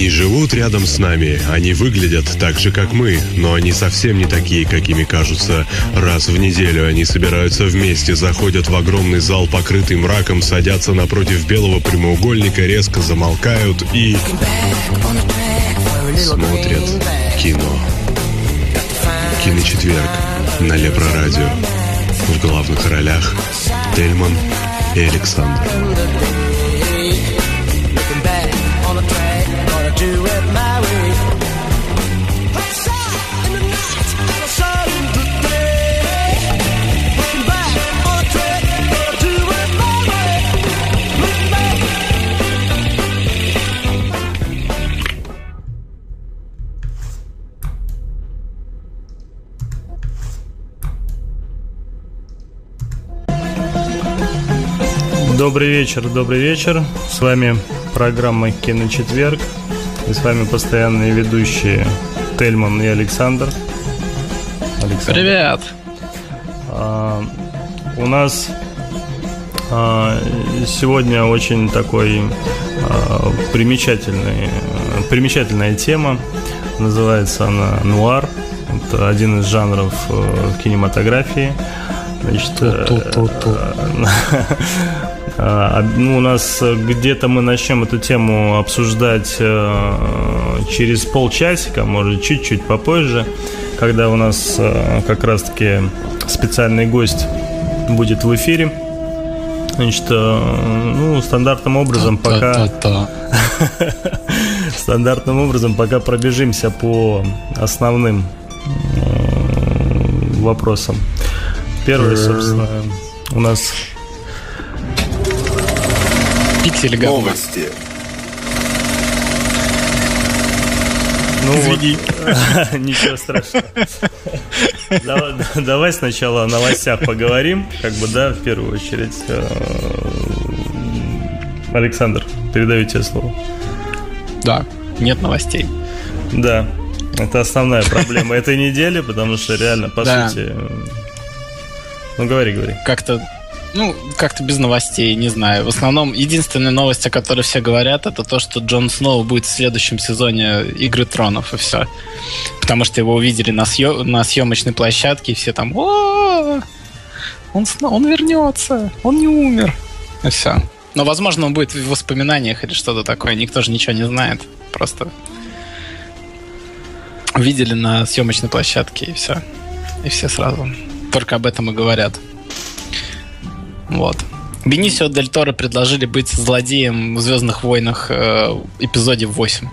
Они живут рядом с нами, они выглядят так же, как мы, но они совсем не такие, какими кажутся. Раз в неделю они собираются вместе, заходят в огромный зал, покрытый мраком, садятся напротив белого прямоугольника, резко замолкают и... смотрят кино. Киночетверг на Лепро-радио. В главных ролях Тельман и Александр. Добрый вечер, добрый вечер. С вами программа «Киночетверг». И с вами постоянные ведущие Тельман и Александр. Александр. Привет! А, у нас а, сегодня очень такой а, примечательный, примечательная тема. Называется она «Нуар». Это один из жанров э, кинематографии. Значит, ну, у нас где-то мы начнем эту тему обсуждать э, через полчасика, может, чуть-чуть попозже, когда у нас э, как раз-таки специальный гость будет в эфире. Значит, э, ну, стандартным образом пока... Стандартным образом пока пробежимся по основным вопросам. Первый, собственно, у нас Пиксели говно. Новости. Ну Извини. Вот, ничего страшного. Давай, давай сначала о новостях поговорим. Как бы, да, в первую очередь. Э, Александр, передаю тебе слово. Да, нет новостей. Да, это основная проблема этой недели, потому что реально, по да. сути... Ну, говори, говори. Как-то ну, как-то без новостей, не знаю. В основном, единственная новость, о которой все говорят, это то, что Джон Сноу будет в следующем сезоне Игры Тронов, и все. Потому что его увидели на, съем... на съемочной площадке, и все там о он, он вернется, он не умер. И все. Но, возможно, он будет в воспоминаниях или что-то такое. Никто же ничего не знает. Просто видели на съемочной площадке, и все. И все сразу. Только об этом и говорят. Вот. Бенисио Дель Торо предложили быть злодеем в Звездных войнах э, эпизоде 8.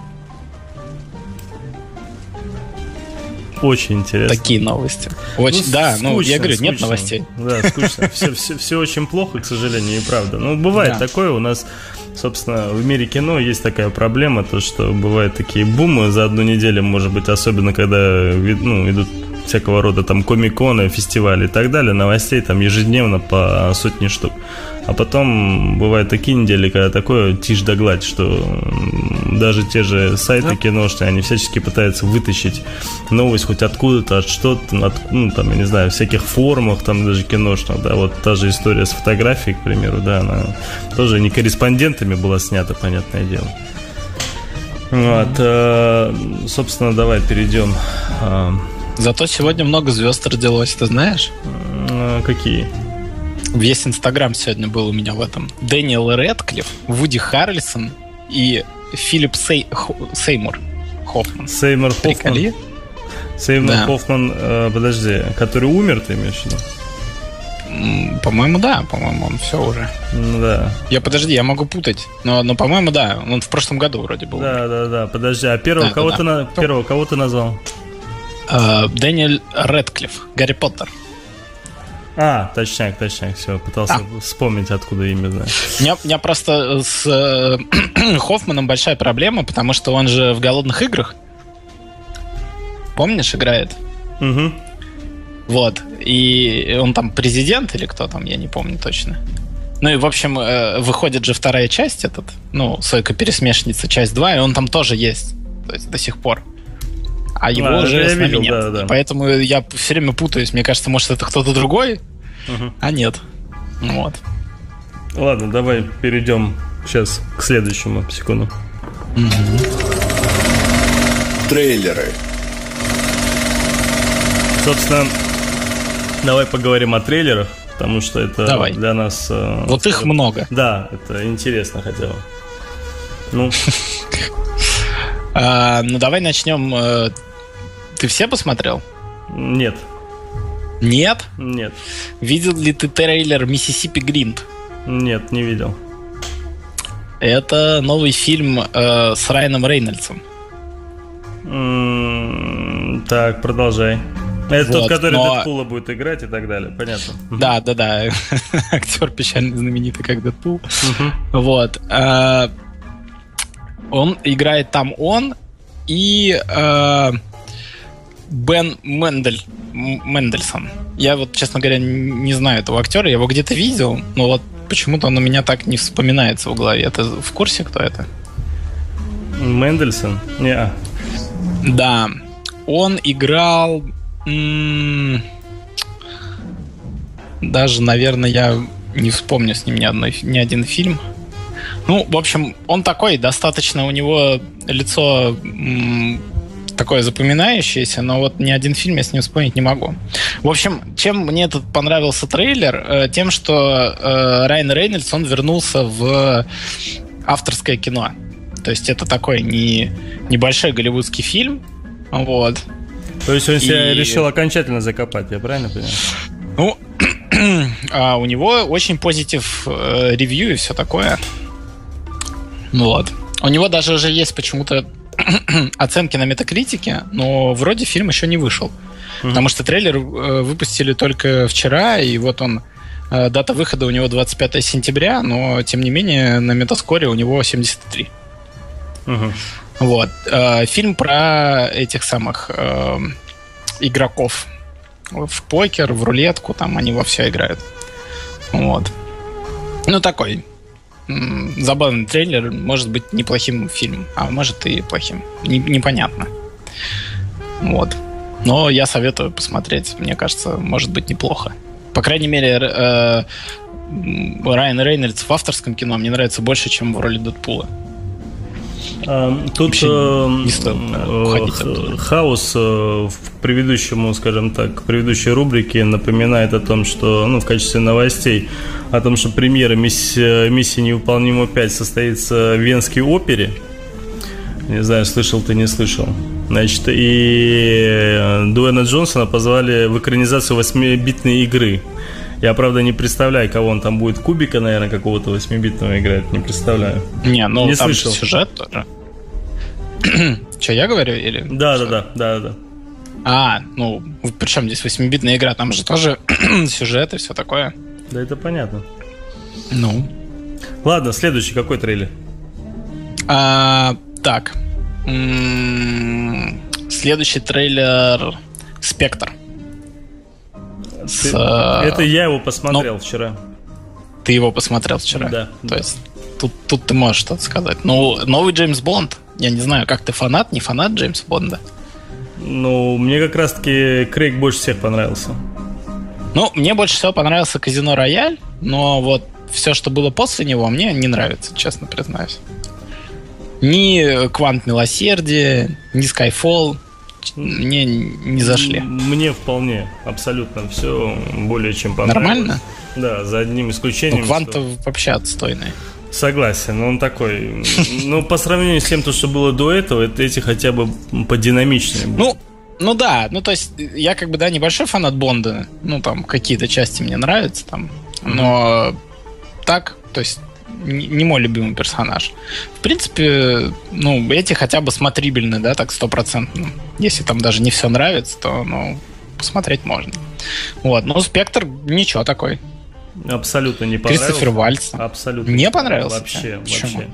Очень интересно. Такие новости. Очень, ну, да, скучно, ну я говорю, скучно. нет новостей. Да, скучно. Все, все, все очень плохо, к сожалению, и правда. Ну, бывает да. такое у нас. Собственно, в мире кино есть такая проблема, то что бывают такие бумы за одну неделю, может быть, особенно когда ну, идут всякого рода там комиконы, фестивали и так далее, новостей там ежедневно по сотни штук. А потом бывают такие недели, когда такое тишь да гладь, что даже те же сайты да. киношные, они всячески пытаются вытащить новость хоть откуда-то, от что-то, от, ну, там, я не знаю, всяких форумах, там даже киношных, да, вот та же история с фотографией, к примеру, да, она тоже не корреспондентами была снята, понятное дело. Вот, э, собственно, давай перейдем э, Зато сегодня много звезд родилось, ты знаешь? А, какие? Весь Инстаграм сегодня был у меня в этом. Дэниел Редклифф, Вуди Харрельсон и Филипп Сей... Сеймур Хоффман. Сеймур Хоффман. Приколи? Сеймур да. Хоффман, э, подожди, который умер, ты имеешь в виду? По-моему, да, по-моему, он все уже. Ну да. Я подожди, я могу путать. Но, но по-моему, да. Он в прошлом году вроде был. Да, да, да. Подожди, а первого да, кого да, ты да. на первого кого ты назвал? Э, Дэниэль Редклифф, Гарри Поттер. А, точняк, точняк, все, пытался а. вспомнить, откуда имя знаю. У меня, у меня просто с э, Хоффманом большая проблема, потому что он же в «Голодных играх», помнишь, играет? Угу. Вот, и он там президент или кто там, я не помню точно. Ну и, в общем, э, выходит же вторая часть этот, ну, «Сойка-пересмешница», часть 2, и он там тоже есть, то есть до сих пор а его а, уже с нами видел, нет. Да, да. Поэтому я все время путаюсь. Мне кажется, может, это кто-то другой, угу. а нет. Вот. Ладно, давай перейдем сейчас к следующему секунду. Угу. Трейлеры. Собственно, давай поговорим о трейлерах, потому что это Давай. для нас... э, Вот их скажем, много. Да, это интересно хотя бы. Ну, А, ну, давай начнем. Ты все посмотрел? нет, Нет? нет, Видел ли ты трейлер Миссисипи Гринд? нет, не видел. Это новый фильм э, с Райаном Рейнольдсом. М, Так, продолжай. Это тот, Вот, который но- Дэдпула будет играть и так далее, понятно. Да, да, да. Актер печально знаменитый, как Дэдпул. Вот. э, Он играет там он и э, Бен Мендель. Мендельсон. Я вот, честно говоря, не знаю этого актера. Я его где-то видел, но вот почему-то он у меня так не вспоминается в голове. Ты в курсе, кто это? Мендельсон? Не, Да. Он играл... Даже, наверное, я не вспомню с ним ни, одной, ни один фильм. Ну, в общем, он такой, достаточно у него лицо такое запоминающееся, но вот ни один фильм я с ним вспомнить не могу. В общем, чем мне этот понравился трейлер? Э, Тем, что э, Райан Рейнольдс, он вернулся в авторское кино. То есть это такой не, небольшой голливудский фильм, вот. То есть он себя И- решил окончательно закопать, я правильно понимаю? Ну, а у него очень позитив э, ревью и все такое. Ну Вот. У него даже уже есть почему-то оценки на метакритике, но вроде фильм еще не вышел. Потому что трейлер э, выпустили только вчера, и вот он э, дата выхода у него 25 сентября, но тем не менее на метаскоре у него 73. Мгм. Вот. Э, Фильм про этих самых э, игроков в покер, в рулетку, там они во все играют. Вот. Ну, такой забавный трейлер, может быть неплохим фильмом, а может и плохим. Не- непонятно. Вот. Но я советую посмотреть. Мне кажется, может быть неплохо. По крайней мере, э, Райан Рейнольдс в авторском кино мне нравится больше, чем в роли Дэдпула. А, Тут Вообще э, э, хаос э, в предыдущему, скажем так, предыдущей рубрике напоминает о том, что, ну, в качестве новостей, о том, что премьера «Миссия, миссия невыполнима 5» состоится в Венской опере. Не знаю, слышал ты, не слышал. Значит, и э, Дуэна Джонсона позвали в экранизацию 8-битной игры. Я, правда, не представляю, кого он там будет. Кубика, наверное, какого-то 8-битного играет. Не представляю. Не, ну Не там слышал. сюжет тоже. Че, я говорю? Или... Да, да, да, да, да. А, ну, причем здесь 8-битная игра, там же тоже сюжет и все такое. Да это понятно. Ну. Ладно, следующий какой трейлер? А, так. М, Следующий трейлер Спектр. С, Ты- э, Это я его посмотрел вчера. Ты его посмотрел вчера? Да, То да. есть тут, тут ты можешь что-то сказать. Ну, новый Джеймс Бонд. Я не знаю, как ты фанат, не фанат Джеймса Бонда. Ну, мне как раз-таки Крейг больше всех понравился. Ну, мне больше всего понравился Казино Рояль, но вот все, что было после него, мне не нравится, честно признаюсь. Ни Квант Милосердия, ни Skyfall мне не зашли. Мне вполне, абсолютно все более чем понравилось. Нормально? Да, за одним исключением. Ну, что- Квант вообще отстойный. Согласен, он такой. Ну, по сравнению с тем, то, что было до этого, это эти хотя бы подинамичнее. были. Ну, ну да, ну то есть я как бы, да, небольшой фанат Бонда, ну там какие-то части мне нравятся там, но так, то есть не, мой любимый персонаж. В принципе, ну, эти хотя бы смотрибельны, да, так стопроцентно. Если там даже не все нравится, то, ну, посмотреть можно. Вот, ну, Спектр ничего такой. Абсолютно не понравился. Кристофер Вальц. Абсолютно. Не понравился? Вообще, Почему? вообще.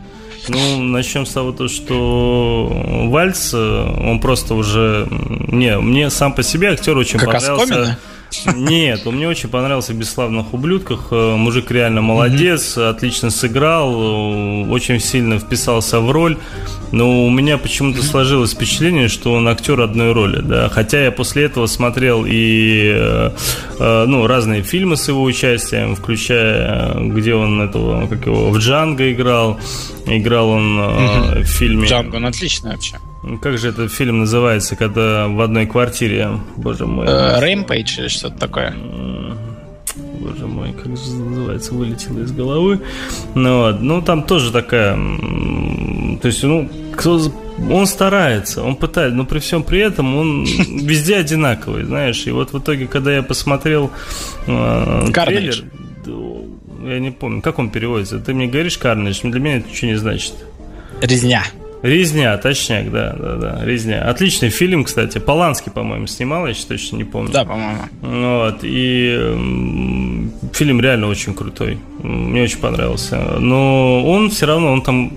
Ну, начнем с того, то, что Вальц, э, он просто уже... Не, мне сам по себе актер очень Как понравился. Оскомина? Нет, он мне очень понравился в «Бесславных ублюдках». Э, Мужик реально молодец, отлично сыграл, э, очень сильно вписался в роль. Но у меня почему-то сложилось впечатление, что он актер одной роли, да. Хотя я после этого смотрел и э, ну, разные фильмы с его участием, включая, где он этого, как его, в Джанго играл. Играл он э, в фильме... Джанго, он отличный вообще. Как же этот фильм называется, когда в одной квартире, боже мой. Rampage или что-то такое? Боже мой, как же называется, вылетело из головы. Ну, вот. ну там тоже такая... То есть, ну, кто, он старается, он пытается, но при всем при этом он везде одинаковый, знаешь. И вот в итоге, когда я посмотрел э, трейлер, я не помню, как он переводится. Ты мне говоришь Карнидж, для меня это ничего не значит. Резня. Резня, точняк, да, да, да, Резня. Отличный фильм, кстати. Поланский, по-моему, снимал, я точно не помню. Да, по-моему. Вот, и фильм реально очень крутой. Мне очень понравился. Но он все равно, он там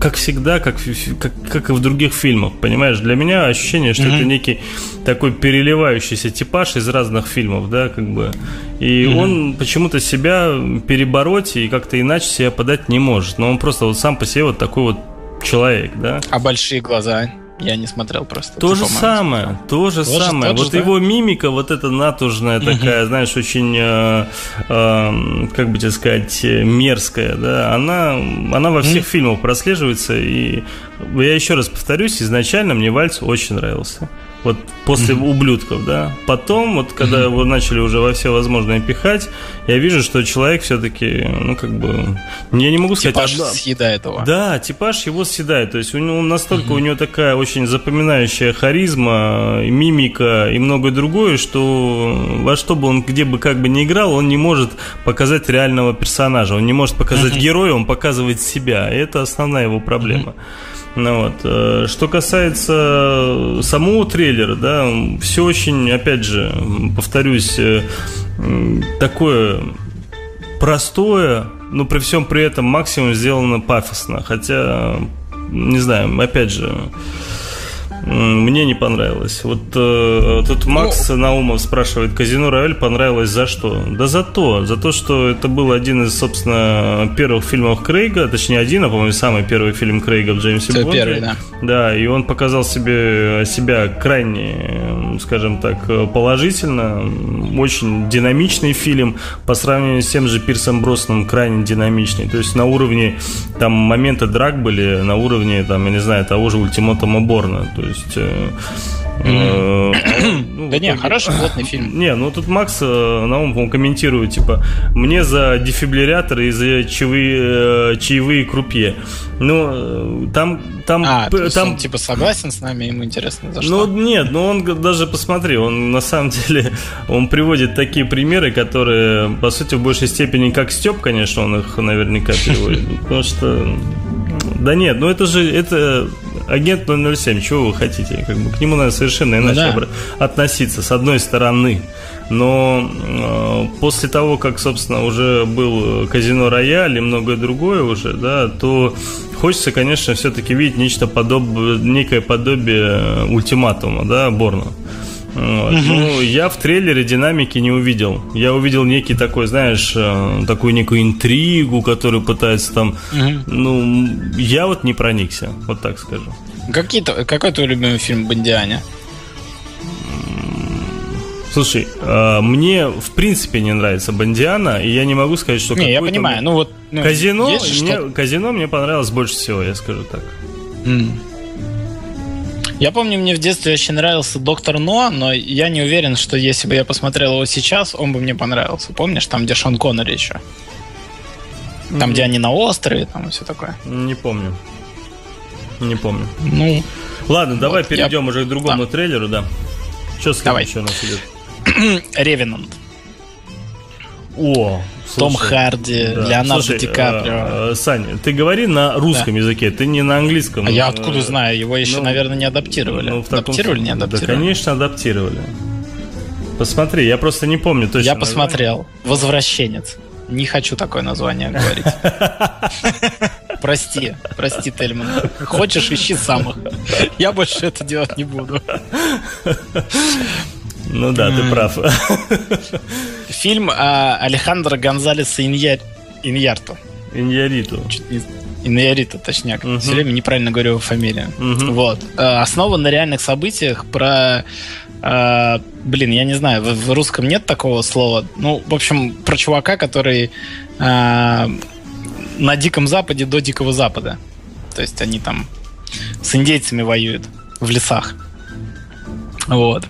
как всегда, как, как, как и в других фильмах, понимаешь? Для меня ощущение, что mm-hmm. это некий такой переливающийся типаж из разных фильмов, да, как бы. И mm-hmm. он почему-то себя перебороть и как-то иначе себя подать не может. Но он просто вот сам по себе вот такой вот человек, да. А большие глаза? Я не смотрел просто. То же самое, то же самое. Вот его мимика, вот эта натужная такая, знаешь, очень, э, э, как бы тебе сказать, мерзкая, да, она, она во всех фильмах прослеживается. И я еще раз повторюсь, изначально мне Вальц очень нравился. Вот после mm-hmm. ублюдков, да. Потом, вот когда mm-hmm. его начали уже во все возможные пихать, я вижу, что человек все-таки, ну, как бы. Я не могу сказать. Типаж одна... съедает его. Да, типаж его съедает. То есть у него настолько mm-hmm. у него такая очень запоминающая харизма, мимика и многое другое, что во что бы он где бы как бы не играл, он не может показать реального персонажа. Он не может показать mm-hmm. героя, он показывает себя. И это основная его проблема. Mm-hmm. Ну, вот. Э, что касается самого трейлера, да, все очень, опять же, повторюсь, э, такое простое, но при всем при этом максимум сделано пафосно. Хотя, не знаю, опять же, мне не понравилось. Вот э, тут Макс ну, Наумов спрашивает, Казино Рояль понравилось за что? Да за то, за то, что это был один из, собственно, первых фильмов Крейга, точнее один, а по-моему, самый первый фильм Крейга в Джеймсе Бонде. первый, да. Да, и он показал себе себя крайне, скажем так, положительно. Очень динамичный фильм по сравнению с тем же Пирсом Бросном, крайне динамичный. То есть на уровне, там, моменты драк были на уровне, там, я не знаю, того же Ультиматума Борна. То есть... Э, э, ну, да не, хороший, плотный фильм. Не, ну тут Макс э, Наум, он комментирует, типа, мне за дефибриллятор и за чаевые, чаевые крупье. Ну, там... там, а, там он, типа, согласен с нами, ему интересно, за что? Ну, нет, ну он даже, посмотри, он на самом деле, он приводит такие примеры, которые, по сути, в большей степени, как Степ, конечно, он их наверняка переводит, потому что... Да нет, ну это же, это агент 007, чего вы хотите? Как бы к нему надо совершенно иначе да. относиться, с одной стороны. Но э, после того, как, собственно, уже был казино Рояль и многое другое уже, да, то хочется, конечно, все-таки видеть нечто подобное, некое подобие ультиматума, да, Борна. Вот. Угу. Ну, я в трейлере динамики не увидел. Я увидел некий такой, знаешь, э, такую некую интригу, которую пытается там. Угу. Ну, я вот не проникся, вот так скажу. Какие -то, какой твой любимый фильм Бондианя? Слушай, э, мне в принципе не нравится Бондиана, и я не могу сказать, что не, я понимаю, ну вот ну, казино, мне, казино мне понравилось больше всего, я скажу так. Mm. Я помню, мне в детстве очень нравился Доктор Но, но я не уверен, что если бы я посмотрел его сейчас, он бы мне понравился. Помнишь, там, где Шон Коннери еще? Там, mm-hmm. где они на острове, там и все такое. Не помню. Не помню. Ну. Ладно, вот, давай перейдем я... уже к другому да. трейлеру, да. Что с давай. еще у нас идет? Ревенант. О, Том Харди, да. Леонардо Слушай, Ди Каприо. Э, Саня, ты говори на русском да. языке, ты не на английском. А я откуда знаю? Его еще, ну, наверное, не адаптировали. Ну, таком... Адаптировали, не адаптировали? Да, конечно, адаптировали. Посмотри, я просто не помню точно. Я посмотрел. Возвращенец. Не хочу такое название говорить. Прости, прости, Тельман. Хочешь, ищи самых. Я больше это делать не буду. Ну да, ты прав. Фильм а, Алехандро Гонзалеса Иньяр... Иньярто. Иньяриту. Иньяриту, точняк. Угу. Все время неправильно говорю фамилию. Угу. Вот. А, основан на реальных событиях про а, блин, я не знаю, в, русском нет такого слова. Ну, в общем, про чувака, который на Диком Западе до Дикого Запада. То есть они там с индейцами воюют. в лесах. Вот.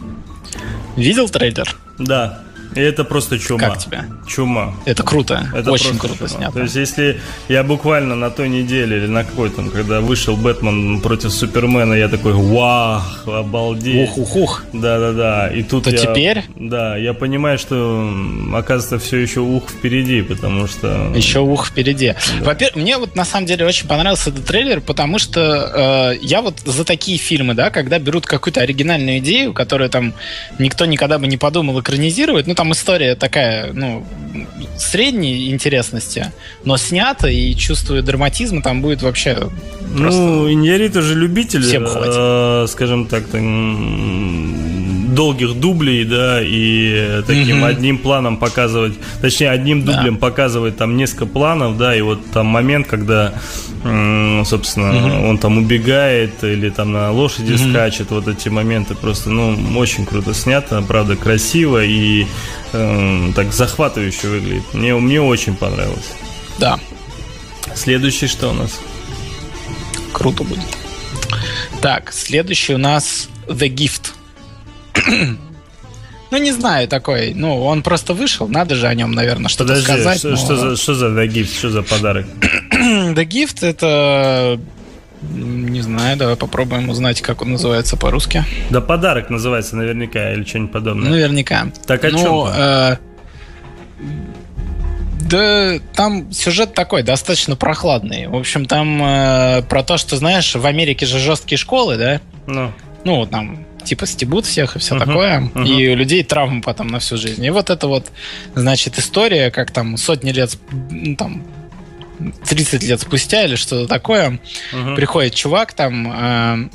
Видел трейлер? Да. И это просто чума. Как тебе? Чума. Это круто. Это Очень круто чума. снято. То есть, если я буквально на той неделе или на какой там, когда вышел Бэтмен против Супермена, я такой, вау, обалдеть. Ух-ух-ух. Да-да-да. И тут То я, теперь? Да, я понимаю, что оказывается все еще ух впереди, потому что... Еще ух впереди. Во-первых, мне вот на самом деле очень понравился этот трейлер, потому что э, я вот за такие фильмы, да, когда берут какую-то оригинальную идею, которую там никто никогда бы не подумал экранизировать, ну там история такая, ну, средней интересности, но снята и чувствую драматизм, там будет вообще. Ну, Иньярриtu же любитель, Всем хватит. э, скажем так, м, долгих дублей, да, и таким Мгм. одним планом показывать, точнее, одним Да. дублем показывать там несколько планов, да, и вот там момент, когда, собственно, Мгм. он там убегает или там на лошади Мгм. скачет, вот эти моменты просто, ну, очень круто снято, правда, красиво и э, так захватывающе выглядит. Мне, мне очень понравилось. Да, Следующий что у нас? круто будет. Так, следующий у нас The Gift. Ну, не знаю, такой. Ну, он просто вышел, надо же о нем, наверное, что-то Подожди, сказать. что, но- что за, что за The Gift, что за подарок? The Gift это... Не знаю, давай попробуем узнать, как он называется по-русски. Да подарок называется наверняка или что-нибудь подобное. Наверняка. Так о Ну, чем? э, Да, там сюжет такой, достаточно прохладный. В общем, там э, про то, что, знаешь, в Америке же жесткие школы, да? Ну, ну, там, типа, стебут всех и все Мгм, такое, мгм. и у людей травмы потом на всю жизнь. И вот это вот, значит, история, как там сотни лет, ну, там, 30 лет спустя или что-то такое, мгм. приходит чувак там э,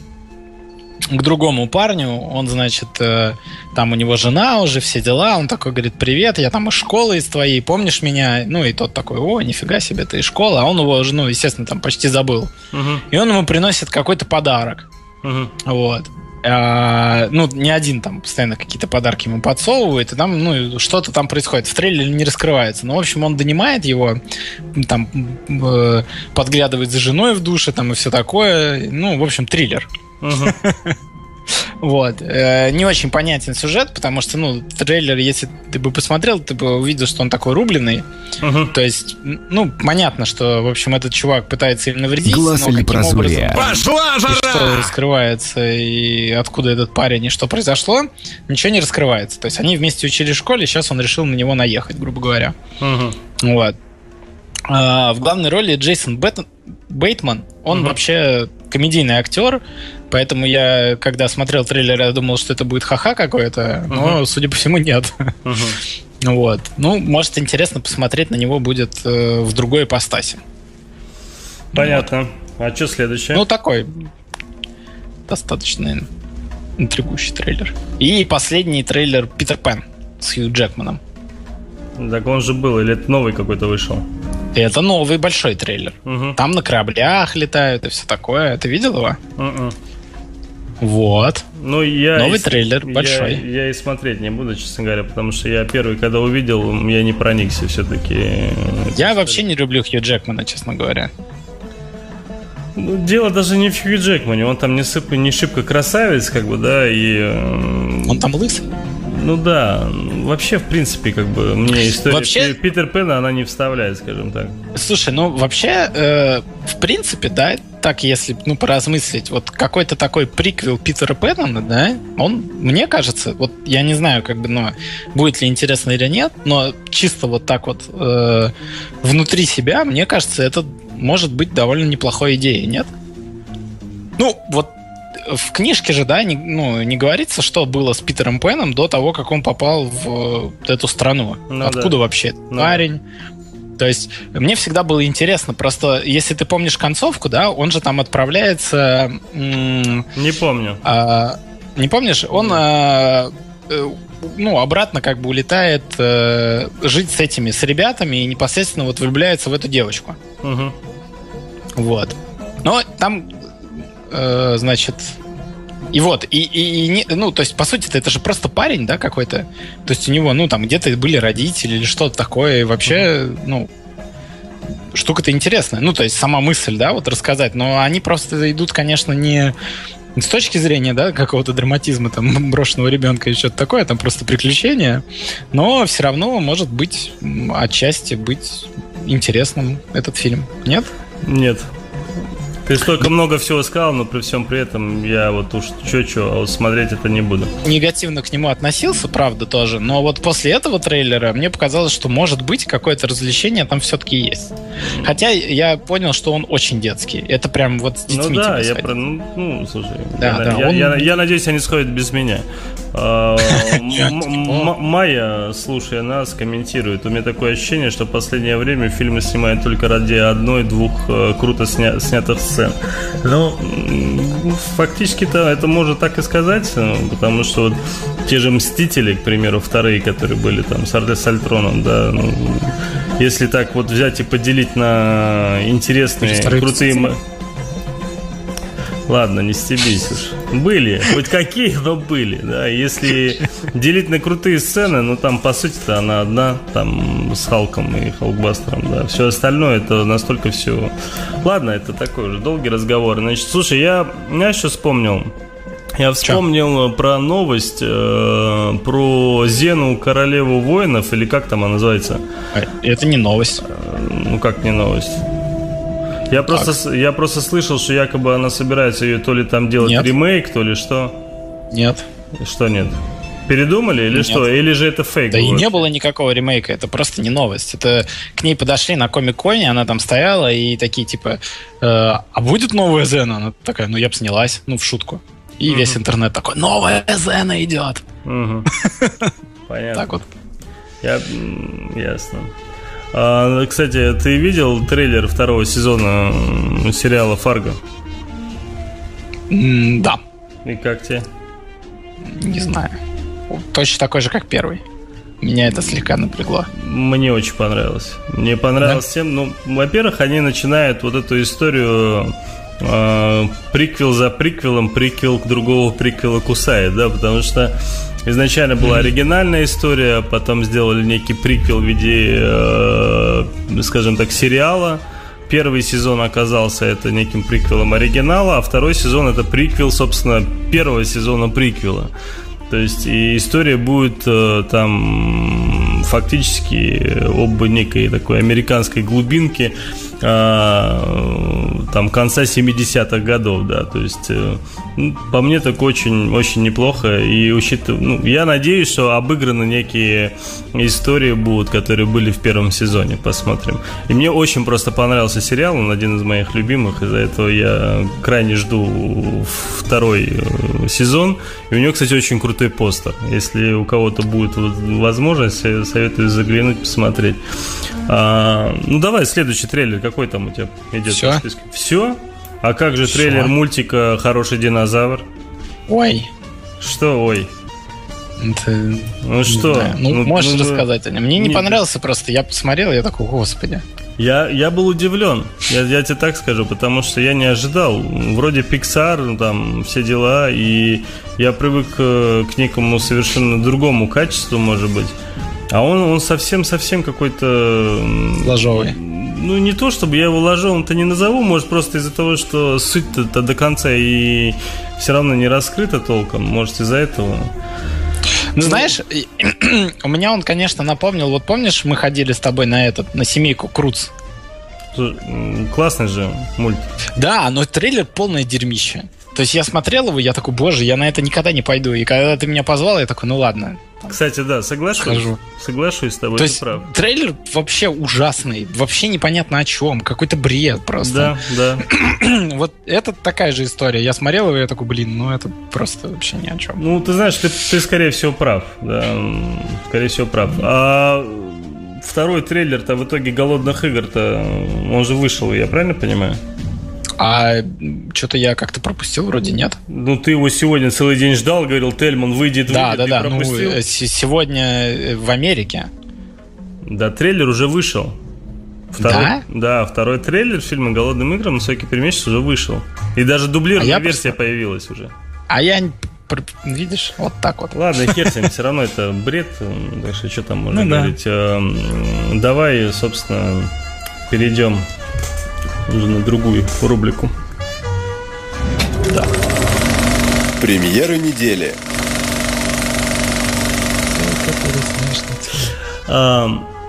к другому парню, он, значит, э, там у него жена уже, все дела, он такой говорит, привет, я там из школы из твоей, помнишь меня? Ну, и тот такой, о, нифига себе, ты из школы, а он его жену, естественно, там почти забыл. Мгм, И он ему приносит какой-то подарок. мгм. Вот. А, ну, не один там постоянно какие-то подарки ему подсовывает, и там, ну, что-то там происходит. В трейлере не раскрывается. Но, в общем, он донимает его, там, подглядывает за женой в душе, там, и все такое. Ну, в общем, триллер. Вот. Э, Не очень понятен сюжет, потому что, ну, трейлер, если ты бы посмотрел, ты бы увидел, что он такой рубленый. Мгм. То есть, ну, понятно, что, в общем, этот чувак пытается им навредить. Глаз но или образом, Пошла и что скрывается, и откуда этот парень, и что произошло, ничего не раскрывается. То есть они вместе учились в школе, сейчас он решил на него наехать, грубо говоря. Мгм. Вот. А, в главной роли Джейсон Бэт- Бейтман. Он Мгм. вообще комедийный актер, поэтому я, когда смотрел трейлер, я думал, что это будет ха-ха какое-то, но, судя по всему, нет. Мгм. Вот. Ну, может, интересно посмотреть на него будет э, в другой ипостаси. Понятно. А что следующее? Ну, такой достаточно интригующий трейлер. И последний трейлер Питер Пен с Хью Джекманом. Так он же был, или это новый какой-то вышел? Это новый большой трейлер. Мгм. Там на кораблях летают и все такое. Ты видел его? Мгм. Вот. Ну, я Новый и- трейлер, я- большой. Я, и смотреть не буду, честно говоря, потому что я первый, когда увидел, я не проникся все-таки. Я вообще не люблю Хью Джекмана, честно говоря. Ну, дело даже не в Хью Джекмане, он там не, сып, не шибко красавец, как бы, да, и... э, Он там лысый. Ну да, вообще, в принципе, как бы, мне история Вообще- Пи- Питер Пэна, она не вставляет, скажем так. Слушай, ну вообще, э, в принципе, да, так если ну поразмыслить, вот какой-то такой приквел Питера Пэна, да, он, мне кажется, вот я не знаю, как бы, ну, будет ли интересно или нет, но чисто вот так вот э, внутри себя, мне кажется, это может быть довольно неплохой идеей, нет? Ну, вот в книжке же, да, не, ну, не говорится, что было с Питером Пэном до того, как он попал в э, эту страну. Ну Откуда да. вообще этот Ну парень? То есть мне всегда было интересно, просто если ты помнишь концовку, да, он же там отправляется, Не помню. а, не помнишь, он а, э, ну обратно как бы улетает э, жить с этими, с ребятами и непосредственно вот влюбляется в эту девочку. Мгм. Вот. Но там, э, значит, и вот, и, и- и не- ну, то есть, по сути, это же просто парень, да, какой-то. То есть у него, ну, там где-то были родители или что-то такое, и вообще, ну, штука-то интересная. Ну, то есть, сама мысль, да, вот рассказать, но они просто идут, конечно, не с точки зрения, да, какого-то драматизма, там, брошенного ребенка и что-то такое, там просто приключения, но все равно может быть отчасти быть интересным этот фильм. Нет? Нет. Ты столько много всего сказал, но при всем при этом я вот уж чё-чё, а вот смотреть это не буду. Негативно к нему относился, правда, тоже, но вот после этого трейлера мне показалось, что может быть какое-то развлечение там все-таки есть. Хотя я понял, что он очень детский. Это прям вот с детьми Ну да, я про... Ну, ну, слушай, Да, я, да, я, он- я- я надеюсь, они сходят без меня. А, типа. Майя, слушая нас, комментирует. У меня такое ощущение, что в последнее время фильмы снимают только ради одной-двух э, круто сня- снятых сцен. Ну, м, фактически-то это можно так и сказать, э, потому что вот те же «Мстители», к примеру, вторые, которые были там с Арде Сальтроном, да, ну, если так вот взять и поделить на интересные, крутые... «Мстители». Ладно, не стебись уж. Были, хоть какие, но были, да. Если делить на крутые сцены, ну там по сути-то она одна, там с Халком и Халкбастером, да. Все остальное это настолько все. Ладно, это такой уже долгий разговор. Значит, слушай, я, я еще вспомнил. Я вспомнил про новость э, про Зену Королеву воинов, или как там она называется? А, Это не новость. Ну как не новость? Я просто, я просто слышал, что якобы она собирается ее то ли там делать Нет. ремейк, то ли что. Нет. Что нет? Передумали или Нет. что? Или же это фейк? Да и не было никакого ремейка, это просто не новость. Это к ней подошли на комик-коне, она там стояла и такие типа, «Э, а будет новая Зена? Она такая, ну я бы снялась, ну в шутку. И весь интернет такой, новая Зена идет. Мгм. Понятно. Так вот. Я, ясно. А, кстати, ты видел трейлер второго сезона сериала Фарго? М, Да, И как тебе? не знаю. Точно такой же, как первый. Меня это слегка напрягло. Мне очень понравилось. Мне понравилось тем, ну, во-первых, они начинают вот эту историю э, приквел за приквелом, приквел к другого приквела кусает, да, потому что изначально была оригинальная история, потом сделали некий приквел в виде, э, скажем так, сериала. Первый сезон оказался это неким приквелом оригинала, а второй сезон это приквел, собственно, первого сезона приквела. То есть и история будет э, там фактически об некой такой американской глубинке там конца 70-х годов, да, то есть э, ну, по мне так очень, очень неплохо и учитывая, ну, я надеюсь, что обыграны некие истории будут, которые были в первом сезоне, посмотрим. И мне очень просто понравился сериал, он один из моих любимых, из-за этого я крайне жду второй э, сезон, и у него, кстати, очень крутой постер, если у кого-то будет возможность, советую заглянуть, посмотреть. А, ну давай, следующий трейлер, какой там у тебя идет по списку? Все? А как же Всё. трейлер мультика «Хороший динозавр»? Ой, Что, ой? это... Ну что? знаю. Ну, можешь ну, рассказать о нем. Мне не, не- понравился просто. Я посмотрел, я такой, господи. Я, я был удивлен, я, я тебе так скажу, потому что я не ожидал. Вроде Pixar, ну, там все дела, и я привык э, к некому совершенно другому качеству, может быть. А он, он совсем-совсем какой-то... Ложовый. Ну, не то, чтобы я его ложовым-то не назову, может, просто из-за того, что суть-то до конца и все равно не раскрыта толком, может, из-за этого. Ну, знаешь, у меня он, конечно, напомнил. Вот помнишь, мы ходили с тобой на этот, на семейку Круц? Классный же мульт. Да, но трейлер полное дерьмище. То есть я смотрел его, я такой, боже, я на это никогда не пойду. И когда ты меня позвал, я такой, ну ладно, Кстати, да, соглашусь. схожу. Соглашусь с тобой, То есть прав. трейлер вообще ужасный, вообще непонятно о чем, какой-то бред просто. Да, да. Вот это такая же история. Я смотрел его, я такой, блин, ну это просто вообще ни о чем. Ну, ты знаешь, ты, ты скорее всего прав. Да, скорее всего прав. А второй трейлер-то в итоге голодных игр-то он же вышел, я правильно понимаю? А что-то я как-то пропустил, вроде нет. Ну, ты его сегодня целый день ждал, говорил, Тельман выйдет, Да, выйдет, да, да. Ну, пропустил. с- сегодня э, в Америке. Да, трейлер уже вышел. Второй, да? второй трейлер фильма «Голодным играм» «Высокий перемещик» уже вышел. И даже дублированная А версия просто- появилась уже. А я видишь, вот так вот. Ладно, хер с ним, все равно это бред, м, так что что там можно Ну да. говорить. Эм, Давай, собственно, перейдем уже на другую рубрику. Премьера недели. А,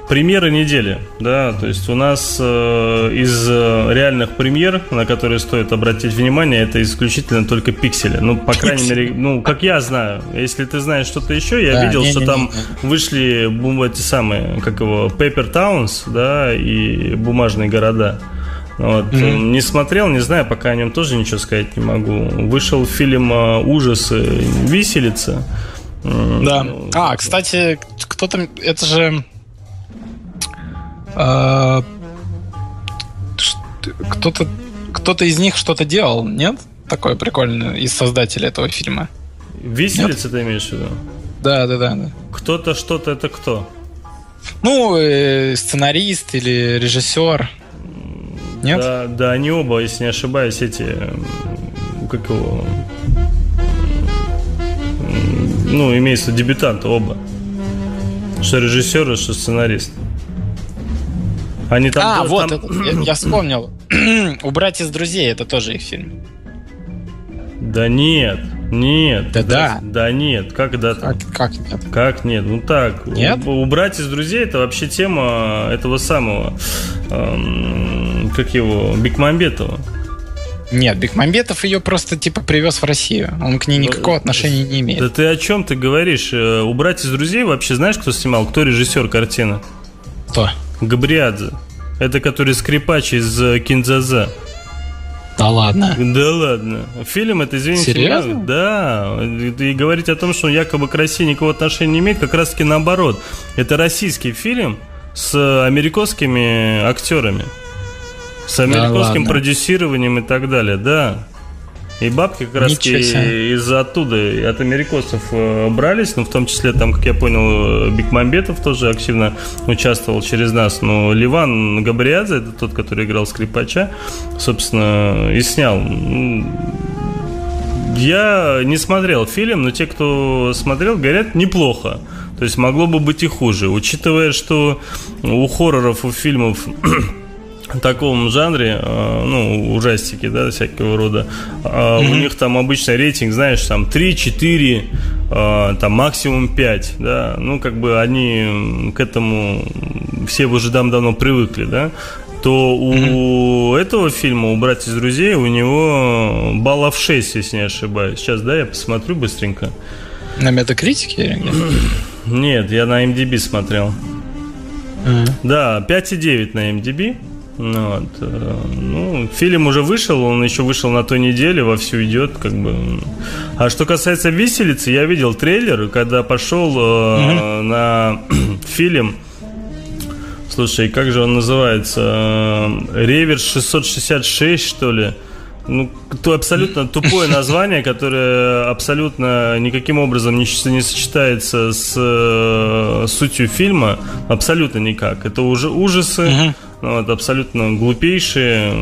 Премьеры недели, да, то есть у нас э, из э, реальных премьер, на которые стоит обратить внимание, это исключительно только пиксели. Ну, по крайней мере, ну, как я знаю. Если ты знаешь что-то еще, я Да, видел, не, что не, там не, вышли бум, эти самые, как его, Paper Towns, да, и бумажные города. Вот. Мгм. Не смотрел, не знаю, пока о нем тоже ничего сказать не могу. Вышел фильм э, ужасы Виселица. Да. ну, А, кстати, кто-то... Это же... а, Кто-то кто-то из них что-то делал, нет? Такое прикольное из создателей этого фильма. Виселица ты имеешь в виду? Да, да, да. да. Кто-то что-то это кто? Ну, э, сценарист или режиссер. Нет? Да, да, они оба, если не ошибаюсь, эти, как его, ну, имеется дебютанты оба. Что режиссер, и что сценарист. Они там... а, да, вот, там- это, я, я вспомнил. Убрать из друзей, это тоже их фильм. Да нет, нет. Да да. Да нет, как да Как, как нет? Как нет? Ну так. Нет? Убрать из друзей это вообще тема этого самого, эм, как его, Бекмамбетова. Нет, Бекмамбетов ее просто типа привез в Россию. Он к ней никакого отношения не имеет. Да ты о чем ты говоришь? Э, Убрать из друзей вообще знаешь, кто снимал? Кто режиссер картины? Кто? Габриадзе. Это который скрипач из э, Кинзаза. Да ладно. Да ладно. Фильм это, извините Серьезно? меня, да. И, говорить о том, что он якобы к России никакого отношения не имеет, как раз таки наоборот. Это российский фильм с американскими актерами. С американским ладно. продюсированием и так далее, да. И бабки как раз таки Ничего себе. из оттуда, от американцев э, брались, ну, в том числе, там, как я понял, Бекмамбетов тоже активно участвовал через нас, но Ливан Габриадзе, это тот, который играл скрипача, собственно, и снял. Я не смотрел фильм, но те, кто смотрел, говорят, неплохо. То есть могло бы быть и хуже. Учитывая, что у хорроров, у фильмов таком жанре, э, ну, ужастики, да, всякого рода, а у них там обычно рейтинг, знаешь, там 3, 4, э, там максимум 5, да, ну, как бы они к этому все уже давно привыкли, да, то у этого фильма, у «Братьев из друзей», у него баллов 6, если не ошибаюсь. Сейчас, да, я посмотрю быстренько. На метакритике или где? Нет, я на MDB смотрел. Да, 5,9 на MDB. Ну, вот, э, ну, фильм уже вышел, он еще вышел на той неделе, вовсю идет, как бы. А что касается виселицы, я видел трейлер, когда пошел э, на фильм. Слушай, как же он называется? Э, Реверс 666, что ли? Ну, то абсолютно тупое название, которое абсолютно никаким образом не, не сочетается с э, сутью фильма. Абсолютно никак. Это уже ужасы, ну, вот, абсолютно глупейшие.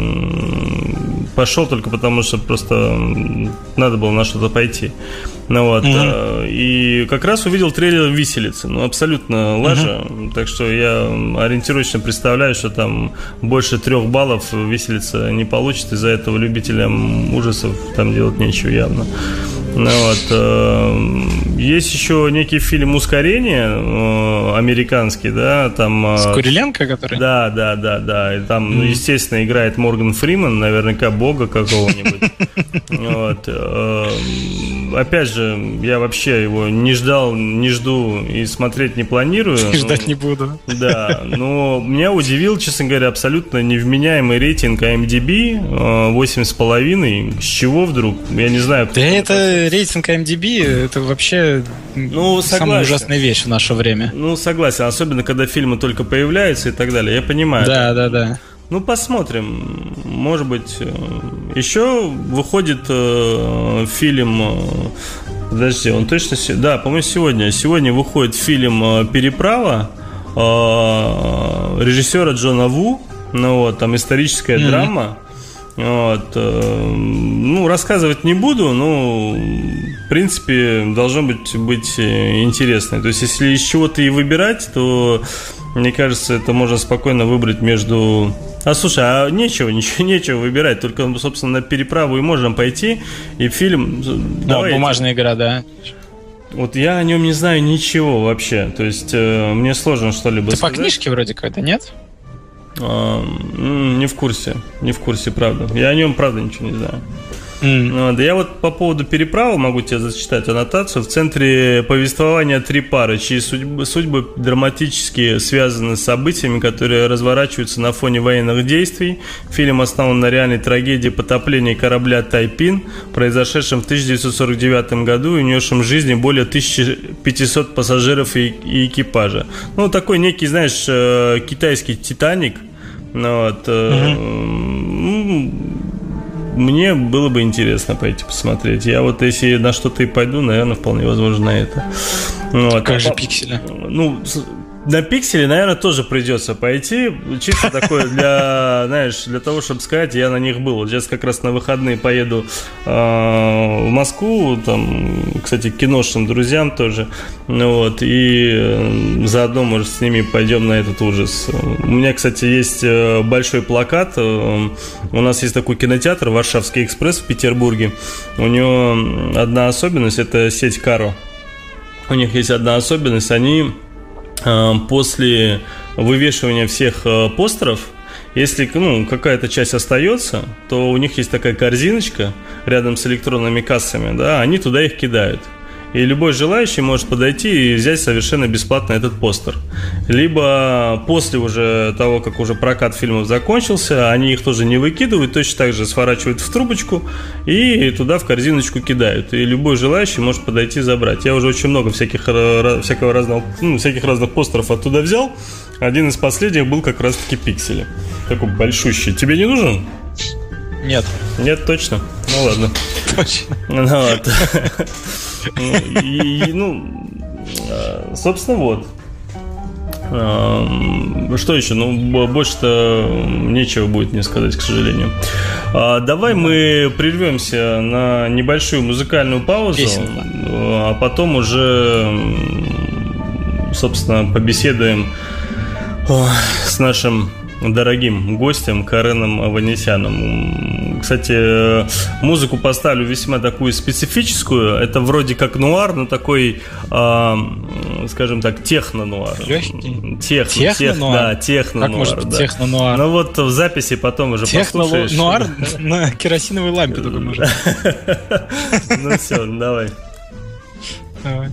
Пошел только потому, что просто надо было на что-то пойти. Ну вот. э, И как раз увидел трейлер виселицы. Ну, абсолютно лажа. Так что я ориентировочно представляю, что там больше трех баллов виселица не получит. Из-за этого любителям ужасов там делать нечего явно. Ну, вот, э, есть еще некий фильм «Ускорение» э, американский, да, там... э, С Куриленко, который? да, да, да, да. И там, ну, естественно, играет Морган Фриман, наверняка бога какого-нибудь. Вот. Опять же, я вообще его не ждал, не жду и смотреть не планирую. Ждать не буду. Да, но меня удивил, честно говоря, абсолютно невменяемый рейтинг IMDb, э, 8,5. С чего вдруг? Я не знаю. Да это рейтинг IMDb, это вообще Ну, самая ужасная вещь в наше время. Ну, согласен, особенно когда фильмы только появляются и так далее. Я понимаю. Да, да, да. Ну, посмотрим. Может быть, э, еще выходит э, фильм. э, Подожди, он точно... Да, по-моему, сегодня. Сегодня выходит фильм э, «Переправа» э, режиссера Джона Ву. Ну вот, там историческая драма. Вот, э, ну, рассказывать не буду, но, в принципе, должно быть, быть э, интересно. То есть, если из чего-то и выбирать, то, мне кажется, это можно спокойно выбрать между А слушай, а нечего, ничего, нечего выбирать, только, собственно, на переправу и можем пойти, и фильм... Да, бумажные города. Вот я о нем не знаю ничего вообще, то есть э, мне сложно что-либо Ты сказать. по книжке вроде как-то, нет? А, не в курсе, не в курсе, правда. Я о нем, правда, ничего не знаю. Mm. Да я вот по поводу переправы могу тебе зачитать аннотацию. В центре повествования три пары, чьи судьбы, судьбы драматически связаны с событиями, которые разворачиваются на фоне военных действий. Фильм основан на реальной трагедии потопления корабля «Тайпин», произошедшем в 1949 году и унесшем жизни более 1500 пассажиров и, и экипажа. Ну, такой некий, знаешь, э, китайский «Титаник», ну, вот, угу мне было бы интересно пойти посмотреть. Я вот если на что-то и пойду, наверное, вполне возможно на это. Вот. Как же пиксели? Ну, на пикселе, наверное, тоже придется пойти. Чисто такое для, знаешь, для того, чтобы сказать, я на них был. Сейчас как раз на выходные поеду э, в Москву, там, кстати, к киношным друзьям тоже. Вот, и э, заодно, может, с ними пойдем на этот ужас. У меня, кстати, есть э, большой плакат. У нас есть такой кинотеатр, Варшавский экспресс в Петербурге. У него одна особенность, это сеть Каро. У них есть одна особенность, они после вывешивания всех э, постеров, если ну, какая-то часть остается, то у них есть такая корзиночка рядом с электронными кассами, да, они туда их кидают. И любой желающий может подойти и взять совершенно бесплатно этот постер. Либо после уже того, как уже прокат фильмов закончился, они их тоже не выкидывают, точно так же сворачивают в трубочку и туда в корзиночку кидают. И любой желающий может подойти и забрать. Я уже очень много всяких, всякого разного, ну, всяких разных постеров оттуда взял. Один из последних был как раз-таки пиксели. Такой большущий. Тебе не нужен? Нет. Нет, точно? Ну ладно. Точно. Ну, вот. И, ну, собственно, вот. А, что еще? Ну, больше-то нечего будет мне сказать, к сожалению. А, давай мы прервемся на небольшую музыкальную паузу, Песенка. а потом уже, собственно, побеседуем с нашим дорогим гостем Кареном Аванесяном. Кстати, музыку поставлю весьма такую специфическую. Это вроде как нуар, но такой, э, скажем так, техно-нуар. Легкий? Техно, техно да, техно-нуар. Как может быть техно-нуар? Ну вот в записи потом уже послушаешь. Техно-нуар на керосиновой лампе только можно. Ну все, давай. Давай.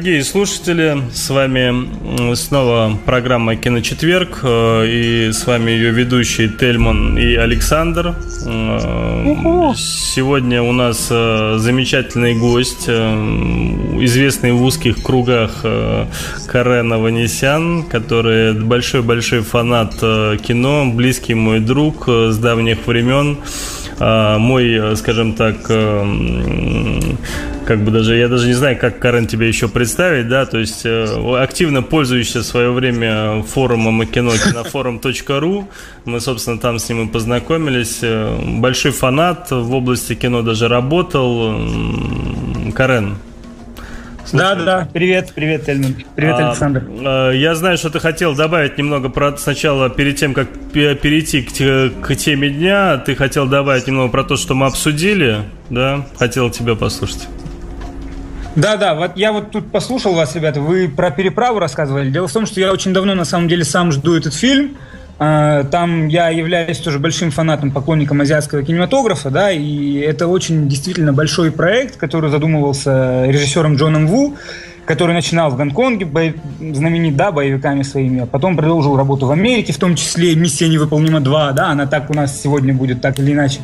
Дорогие слушатели, с вами снова программа «Киночетверг» э, и с вами ее ведущие Тельман и Александр. Э, сегодня у нас э, замечательный гость, известный в узких кругах Карен Аванесян, который большой-большой фанат кино, близкий мой друг с давних времен, мой, скажем так, как бы даже, я даже не знаю, как, Карен, тебе еще представить, да, то есть э, активно пользующийся свое время форумом и кино кинофорум.ру, мы, собственно, там с ним и познакомились, э, большой фанат, в области кино даже работал, Карен, да, да, да. Привет, привет, Эльман. Привет, а, Александр. А, я знаю, что ты хотел добавить немного про сначала перед тем, как перейти к, к теме дня, ты хотел добавить немного про то, что мы обсудили, да? Хотел тебя послушать. Да, да, вот я вот тут послушал вас, ребята, вы про переправу рассказывали. Дело в том, что я очень давно, на самом деле, сам жду этот фильм. А, там я являюсь тоже большим фанатом, поклонником азиатского кинематографа, да, и это очень действительно большой проект, который задумывался режиссером Джоном Ву который начинал в Гонконге, бо... знаменит, да, боевиками своими, а потом продолжил работу в Америке, в том числе «Миссия невыполнима 2», да, она так у нас сегодня будет так или иначе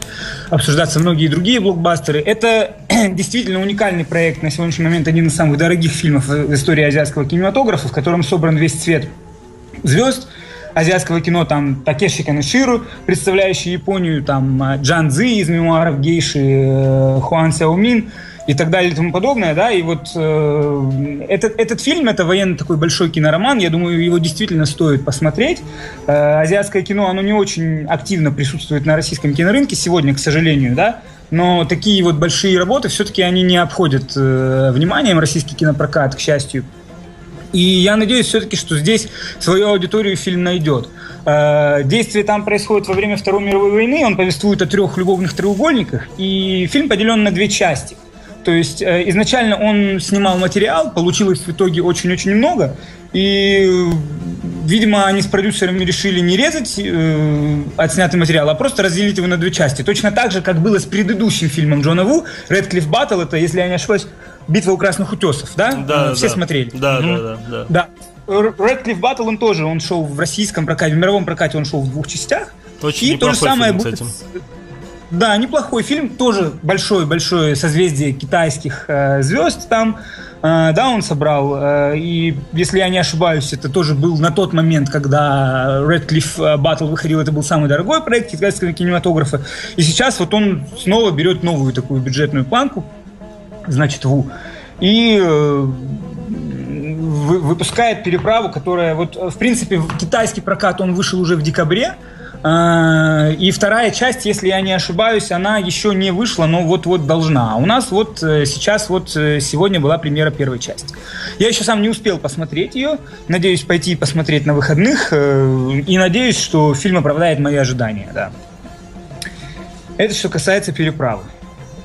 обсуждаться, многие другие блокбастеры. Это действительно уникальный проект, на сегодняшний момент один из самых дорогих фильмов в истории азиатского кинематографа, в котором собран весь цвет звезд, азиатского кино, там Такеши Канеширу, представляющий Японию, там Джан Цзи из мемуаров гейши, э, Хуан Сяомин, и так далее и тому подобное, да, и вот э, этот, этот фильм, это военный такой большой кинороман, я думаю, его действительно стоит посмотреть. Э, азиатское кино, оно не очень активно присутствует на российском кинорынке сегодня, к сожалению, да, но такие вот большие работы все-таки они не обходят э, вниманием российский кинопрокат, к счастью. И я надеюсь все-таки, что здесь свою аудиторию фильм найдет. Э, действие там происходит во время Второй мировой войны, он повествует о трех любовных треугольниках, и фильм поделен на две части – то есть э, изначально он снимал материал, получилось в итоге очень-очень много, и, видимо, они с продюсерами решили не резать э, отснятый материал, а просто разделить его на две части. Точно так же, как было с предыдущим фильмом Джона Ву, Red Баттл, это, если я не ошибаюсь, «Битва у красных утесов», да? Да, Все да. смотрели? Да, угу. да, да, да. да. Red Баттл, он тоже, он шел в российском прокате, в мировом прокате он шел в двух частях. Очень и то же самое фильм, будет... Да, неплохой фильм, тоже большое-большое созвездие китайских э, звезд там. Э, да, он собрал. Э, и, если я не ошибаюсь, это тоже был на тот момент, когда Redcliffe э, Battle выходил, это был самый дорогой проект китайского кинематографа. И сейчас вот он снова берет новую такую бюджетную планку, значит, Ву. И э, выпускает переправу, которая вот, в принципе, китайский прокат, он вышел уже в декабре, а, и вторая часть, если я не ошибаюсь, она еще не вышла, но вот-вот должна. А у нас вот э, сейчас вот э, сегодня была премьера первой части. Я еще сам не успел посмотреть ее. Надеюсь пойти посмотреть на выходных. Э, и надеюсь, что фильм оправдает мои ожидания, да. Это что касается переправы.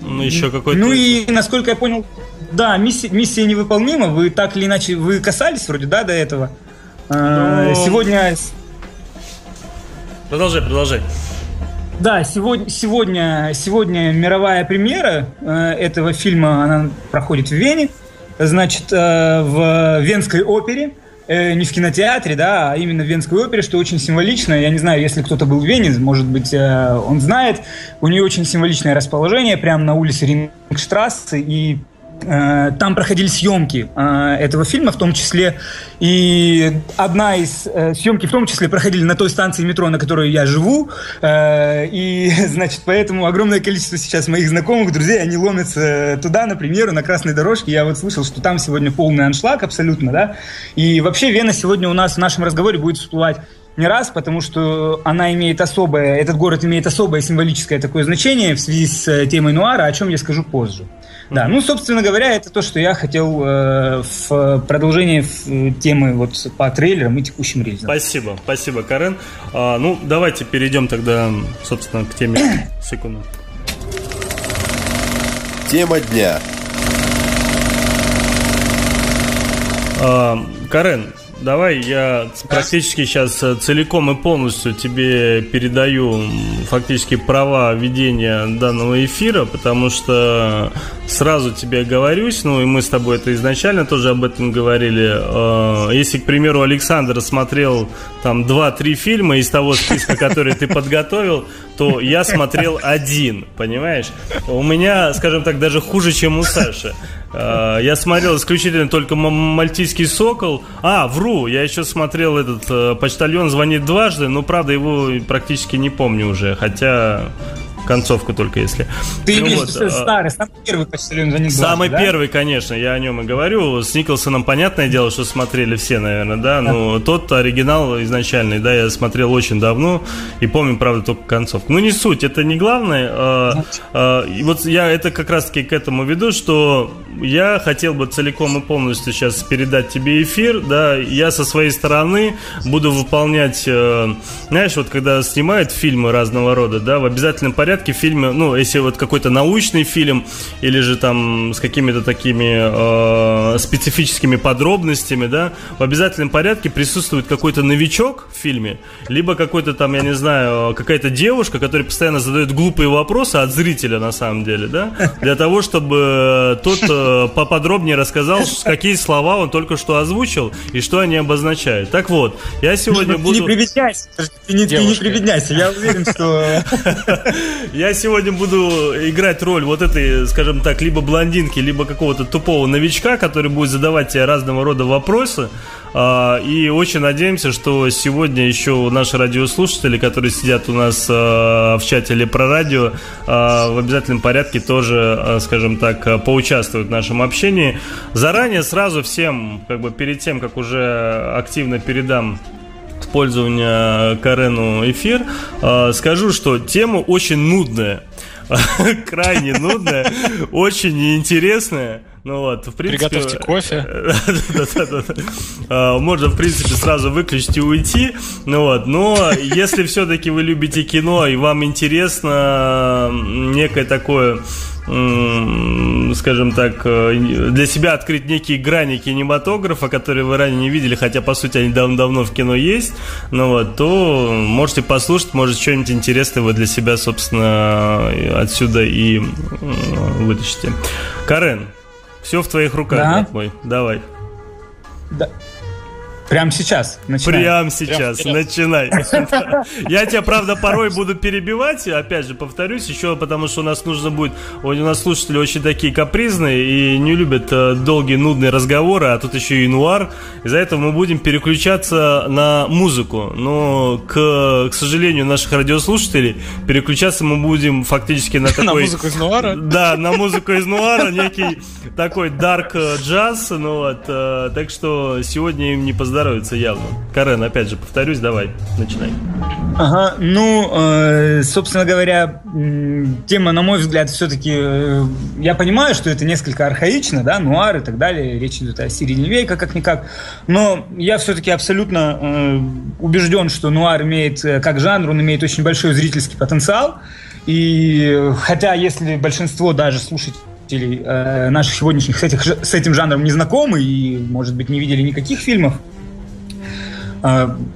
Ну, еще какой-то... Ну и, насколько я понял, да, миссия, миссия невыполнима. Вы так или иначе, вы касались вроде, да, до этого? А, Но... Сегодня Продолжай, продолжай. Да, сегодня, сегодня, сегодня мировая премьера э, этого фильма, она проходит в Вене, значит, э, в Венской опере, э, не в кинотеатре, да, а именно в Венской опере, что очень символично. Я не знаю, если кто-то был в Вене, может быть, э, он знает. У нее очень символичное расположение прямо на улице Рингштрассе, и Э, там проходили съемки э, этого фильма, в том числе и одна из э, съемки, в том числе проходили на той станции метро, на которой я живу, и значит поэтому огромное количество сейчас моих знакомых, друзей, они ломятся туда, на премьеру, на красной дорожке. Я вот слышал, что там сегодня полный аншлаг абсолютно, да. И вообще Вена сегодня у нас в нашем разговоре будет всплывать не раз, потому что она имеет особое, этот город имеет особое символическое такое значение в связи с темой нуара, о чем я скажу позже. Да, ну, собственно говоря, это то, что я хотел э, в продолжении в темы вот по трейлерам и текущим релизам. Спасибо, спасибо, Карен. А, ну, давайте перейдем тогда, собственно, к теме. Секунду. Тема дня. А, Карен, давай я практически сейчас э, целиком и полностью тебе передаю фактически права ведения данного эфира, потому что сразу тебе оговорюсь, ну и мы с тобой это изначально тоже об этом говорили. Э, если, к примеру, Александр смотрел там 2-3 фильма из того списка, который ты подготовил, то я смотрел один, понимаешь? У меня, скажем так, даже хуже, чем у Саши. Э, я смотрел исключительно только «Мальтийский сокол». А, вру, я еще смотрел этот э, «Почтальон звонит дважды», но, правда, его практически не помню уже, хотя концовку только если. Ты ну, вот, а, старый, самый первый почтальон за Самый да? первый, конечно, я о нем и говорю. С Николсоном понятное дело, что смотрели все, наверное, да, но да. тот оригинал изначальный, да, я смотрел очень давно и помню, правда, только концовку. Ну, не суть, это не главное. А, а, и вот я это как раз-таки к этому веду, что я хотел бы целиком и полностью сейчас передать тебе эфир, да, я со своей стороны буду выполнять, э, знаешь, вот когда снимают фильмы разного рода, да, в обязательном порядке порядке фильмы, ну, если вот какой-то научный фильм или же там с какими-то такими э, специфическими подробностями, да, в обязательном порядке присутствует какой-то новичок в фильме, либо какой-то там, я не знаю, какая-то девушка, которая постоянно задает глупые вопросы от зрителя на самом деле, да, для того, чтобы тот э, поподробнее рассказал, какие слова он только что озвучил и что они обозначают. Так вот, я сегодня буду... Ты не прибедняйся, ты не, ты не прибедняйся, я уверен, что... Я сегодня буду играть роль вот этой, скажем так, либо блондинки, либо какого-то тупого новичка, который будет задавать тебе разного рода вопросы. А, и очень надеемся, что сегодня еще наши радиослушатели, которые сидят у нас а, в чате или про радио, а, в обязательном порядке тоже, скажем так, поучаствуют в нашем общении. Заранее сразу всем, как бы перед тем, как уже активно передам пользования Карену эфир. А, скажу, что тема очень нудная. Крайне нудная, очень неинтересная. Ну вот, в принципе... Приготовьте кофе. А, можно, в принципе, сразу выключить и уйти. Ну вот, но если все-таки вы любите кино и вам интересно некое такое скажем так, э, для себя открыть некие грани кинематографа, которые вы ранее не видели, хотя, по сути, они давно-давно в кино есть, ну вот, то можете послушать, может, что-нибудь интересное вы для себя, собственно, отсюда и вытащите. Карен, все в твоих руках, да? мой, давай. Да. Прямо сейчас. Начинай. Прямо сейчас. Прям начинай. Я тебя, правда, порой буду перебивать. Опять же, повторюсь, еще потому что у нас нужно будет... У нас слушатели очень такие капризные и не любят э, долгие, нудные разговоры, а тут еще и нуар. Из-за этого мы будем переключаться на музыку. Но, к, к сожалению, наших радиослушателей переключаться мы будем фактически на такой... На музыку из нуара? Да, на музыку из нуара. Некий такой дарк джаз. Ну вот. Э, так что сегодня им не поздравляю поздоровится явно. Карен, опять же, повторюсь, давай, начинай. Ага, ну, э, собственно говоря, тема, на мой взгляд, все-таки, э, я понимаю, что это несколько архаично, да, нуар и так далее, речь идет о середине века, как-никак, но я все-таки абсолютно э, убежден, что нуар имеет, э, как жанр, он имеет очень большой зрительский потенциал, и хотя если большинство даже слушателей э, наших сегодняшних с, этих, с этим жанром не знакомы и, может быть, не видели никаких фильмов,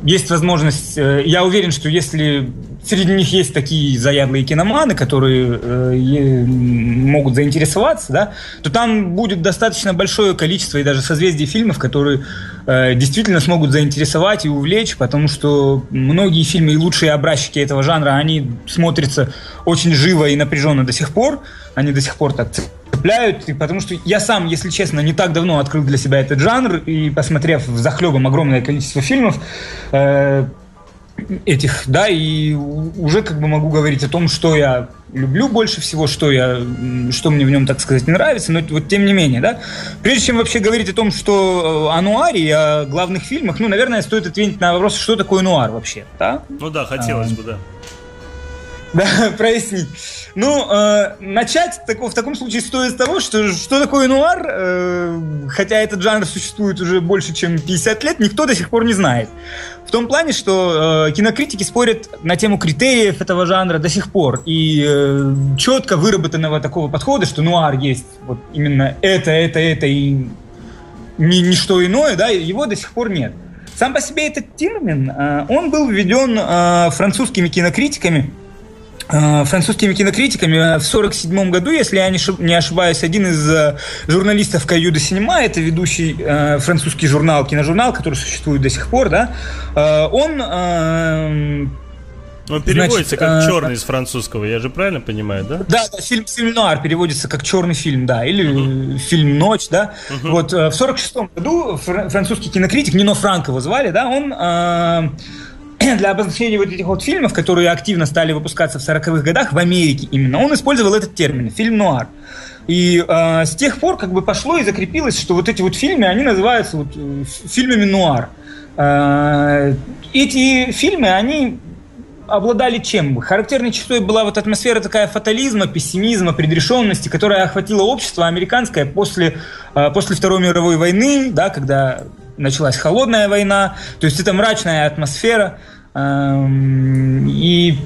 есть возможность, э, я уверен, что если среди них есть такие заядлые киноманы, которые э, могут заинтересоваться, да, то там будет достаточно большое количество и даже созвездие фильмов, которые э, действительно смогут заинтересовать и увлечь, потому что многие фильмы и лучшие образчики этого жанра, они смотрятся очень живо и напряженно до сих пор, они до сих пор так цепляют, потому что я сам, если честно, не так давно открыл для себя этот жанр, и посмотрев в захлебом огромное количество фильмов, э, этих, да, и уже как бы могу говорить о том, что я люблю больше всего, что я, что мне в нем, так сказать, нравится, но вот тем не менее, да. Прежде чем вообще говорить о том, что э, о нуаре и о главных фильмах, ну, наверное, стоит ответить на вопрос, что такое нуар вообще, да? Ну да, хотелось а, бы, да. Да, прояснить. Ну, э, начать так, в таком случае стоит с того, что что такое нуар, э, хотя этот жанр существует уже больше, чем 50 лет, никто до сих пор не знает. В том плане, что э, кинокритики спорят на тему критериев этого жанра до сих пор. И э, четко выработанного такого подхода, что нуар есть вот именно это, это, это и ни, ничто иное, да, его до сих пор нет. сам по себе этот термин, э, он был введен э, французскими кинокритиками, французскими кинокритиками в 1947 году, если я не ошибаюсь, один из журналистов Каю де Синема, это ведущий французский журнал, киножурнал, который существует до сих пор, да, он он переводится Значит, как э, черный из французского, я же правильно понимаю, да? Да, да фильм, фильм нуар переводится как черный фильм, да, или uh-huh. фильм Ночь, да. Uh-huh. Вот э, в сорок шестом году французский кинокритик Нино Франко его звали, да, он э, для обозначения вот этих вот фильмов, которые активно стали выпускаться в 40-х годах в Америке именно, он использовал этот термин фильм нуар. И э, с тех пор как бы пошло и закрепилось, что вот эти вот фильмы, они называются вот э, фильмами нуар. Э, эти фильмы, они обладали чем? Характерной чертой была вот атмосфера такая фатализма, пессимизма, предрешенности, которая охватила общество американское после, э, после Второй мировой войны, да, когда началась холодная война. То есть это мрачная атмосфера. Эм, и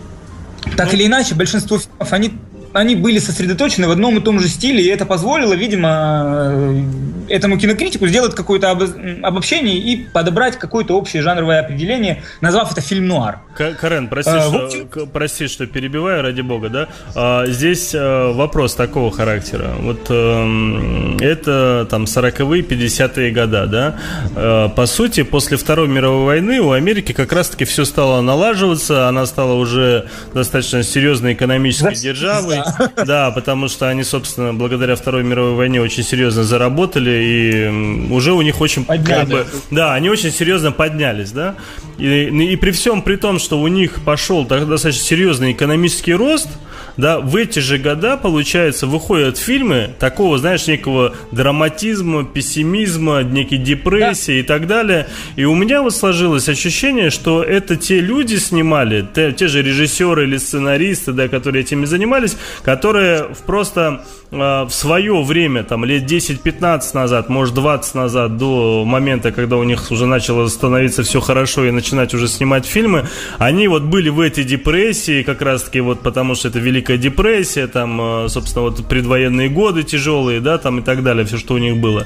так или иначе, большинство фильмов, они они были сосредоточены в одном и том же стиле, и это позволило, видимо, э, этому кинокритику сделать какое-то обобщение и подобрать какое-то общее жанровое определение, назвав это фильм нуар. Карен, прости, а, что, общем... прости, что перебиваю, ради бога, да? А, здесь а, вопрос такого характера. Вот а, это там 40-е, 50-е года, да? А, по сути, после Второй мировой войны у Америки как раз-таки все стало налаживаться, она стала уже достаточно серьезной экономической державой, да, потому что они, собственно, благодаря Второй мировой войне очень серьезно заработали, и уже у них очень... Как бы, да, они очень серьезно поднялись, да. И, и при всем при том, что у них пошел достаточно серьезный экономический рост, да, в эти же года, получается, выходят фильмы такого, знаешь, некого драматизма, пессимизма, некой депрессии да. и так далее. И у меня вот сложилось ощущение, что это те люди снимали, те, те же режиссеры или сценаристы, да, которые этими занимались, которые просто э, в свое время, там, лет 10-15 назад, может, 20 назад, до момента, когда у них уже начало становиться все хорошо и начинать уже снимать фильмы, они вот были в этой депрессии, как раз-таки вот потому, что это Великая депрессия, там, э, собственно, вот предвоенные годы тяжелые, да, там и так далее, все, что у них было.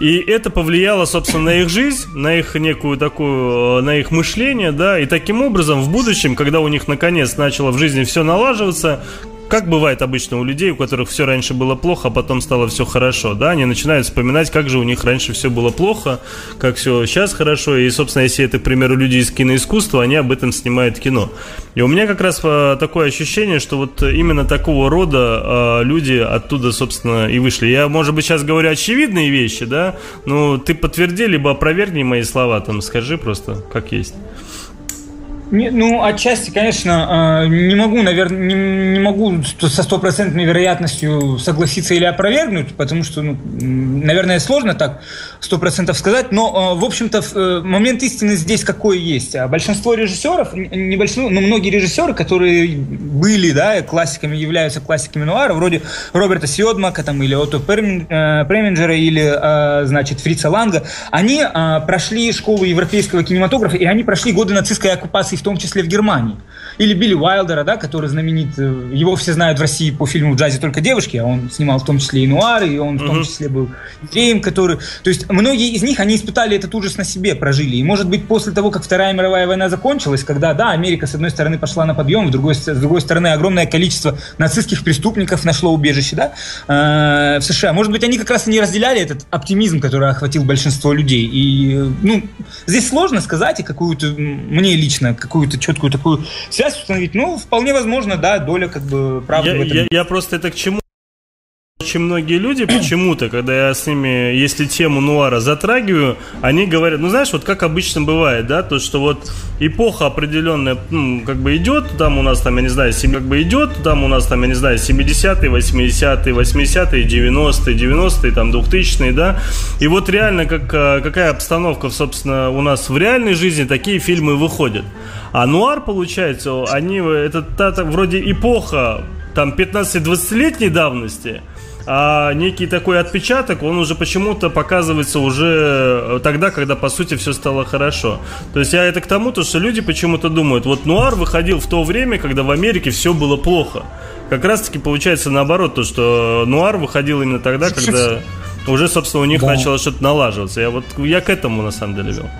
И это повлияло, собственно, на их жизнь, на их некую такую, э, на их мышление, да, и таким образом в будущем, когда у них наконец начало в жизни все налаживаться, как бывает обычно у людей, у которых все раньше было плохо, а потом стало все хорошо, да, они начинают вспоминать, как же у них раньше все было плохо, как все сейчас хорошо, и, собственно, если это, к примеру, люди из киноискусства, они об этом снимают кино. И у меня как раз э, такое ощущение, что вот именно такого рода э, люди оттуда, собственно, и вышли. Я, может быть, сейчас говорю очевидные вещи, да, но ты подтверди, либо опровергни мои слова, там, скажи просто, как есть. Не, ну, отчасти, конечно, а, не могу, наверное, не, не могу со стопроцентной вероятностью согласиться или опровергнуть, потому что, ну, наверное, сложно так сто процентов сказать, но, а, в общем-то, э, момент истины здесь какой есть. А большинство режиссеров, не большинство, но многие режиссеры, которые были, да, классиками, являются классиками нуара, вроде Роберта Сьодмака, там, или Отто э, Преминджера, или, значит, Фрица Ланга, они прошли школу европейского кинематографа, и они прошли годы нацистской оккупации в том числе в Германии. Или Билли Уайлдера, да, который знаменит, э, его все знают в России по фильму «В джазе только девушки», а он снимал в том числе и нуары, и он в том числе был евреем, который... То есть многие из них, они испытали этот ужас на себе, прожили. И может быть после того, как Вторая мировая война закончилась, когда, да, Америка с одной стороны пошла на подъем, с другой, с другой стороны огромное количество нацистских преступников нашло убежище, да, э, в США. Может быть, они как раз и не разделяли этот оптимизм, который охватил большинство людей. И, ну, здесь сложно сказать, и какую-то, мне лично, какую-то четкую такую связь установить. Ну, вполне возможно, да, доля как бы правды я, в этом. Я, я просто это к чему очень многие люди почему-то, когда я с ними, если тему нуара затрагиваю, они говорят, ну знаешь, вот как обычно бывает, да, то что вот эпоха определенная, ну, как бы идет, там у нас там, я не знаю, 7, как бы идет, там у нас там, я не знаю, 70-е, 80-е, 80-е, 90-е, 90-е, там 2000-е, да, и вот реально как, а, какая обстановка, собственно, у нас в реальной жизни, такие фильмы выходят. А нуар, получается, они, это та, та, вроде эпоха там 15-20-летней давности, а некий такой отпечаток, он уже почему-то показывается уже тогда, когда по сути все стало хорошо. То есть я это к тому, то, что люди почему-то думают, вот Нуар выходил в то время, когда в Америке все было плохо. Как раз таки получается наоборот, то, что Нуар выходил именно тогда, когда уже, собственно, у них да. начало что-то налаживаться. Я вот я к этому на самом деле вел.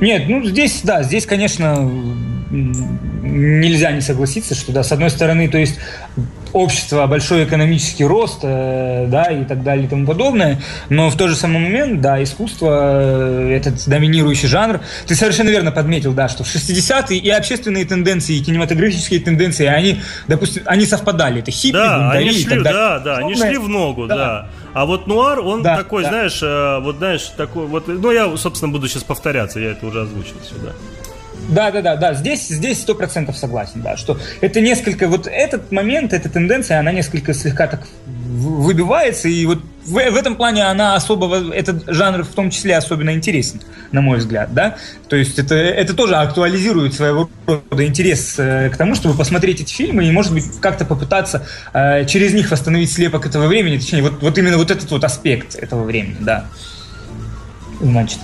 Нет, ну здесь, да, здесь, конечно, нельзя не согласиться, что, да, с одной стороны, то есть общество, большой экономический рост, э, да, и так далее и тому подобное, но в тот же самый момент, да, искусство, э, этот доминирующий жанр, ты совершенно верно подметил, да, что в 60-е и общественные тенденции, и кинематографические тенденции, они, допустим, они совпадали, это хиппи, да, они шли, и так далее. Да, да, они шли в ногу, да. да. А вот нуар, он да, такой, да. знаешь, э, вот знаешь, такой вот, ну я, собственно, буду сейчас повторяться, я это уже озвучил сюда. Да, да, да, да. Здесь здесь сто процентов согласен, да, что это несколько вот этот момент, эта тенденция, она несколько слегка так выбивается, и вот в, в этом плане она особо, этот жанр в том числе особенно интересен, на мой взгляд, да. То есть это, это тоже актуализирует своего рода интерес э, к тому, чтобы посмотреть эти фильмы и, может быть, как-то попытаться э, через них восстановить слепок этого времени, точнее, вот, вот именно вот этот вот аспект этого времени, да. Значит.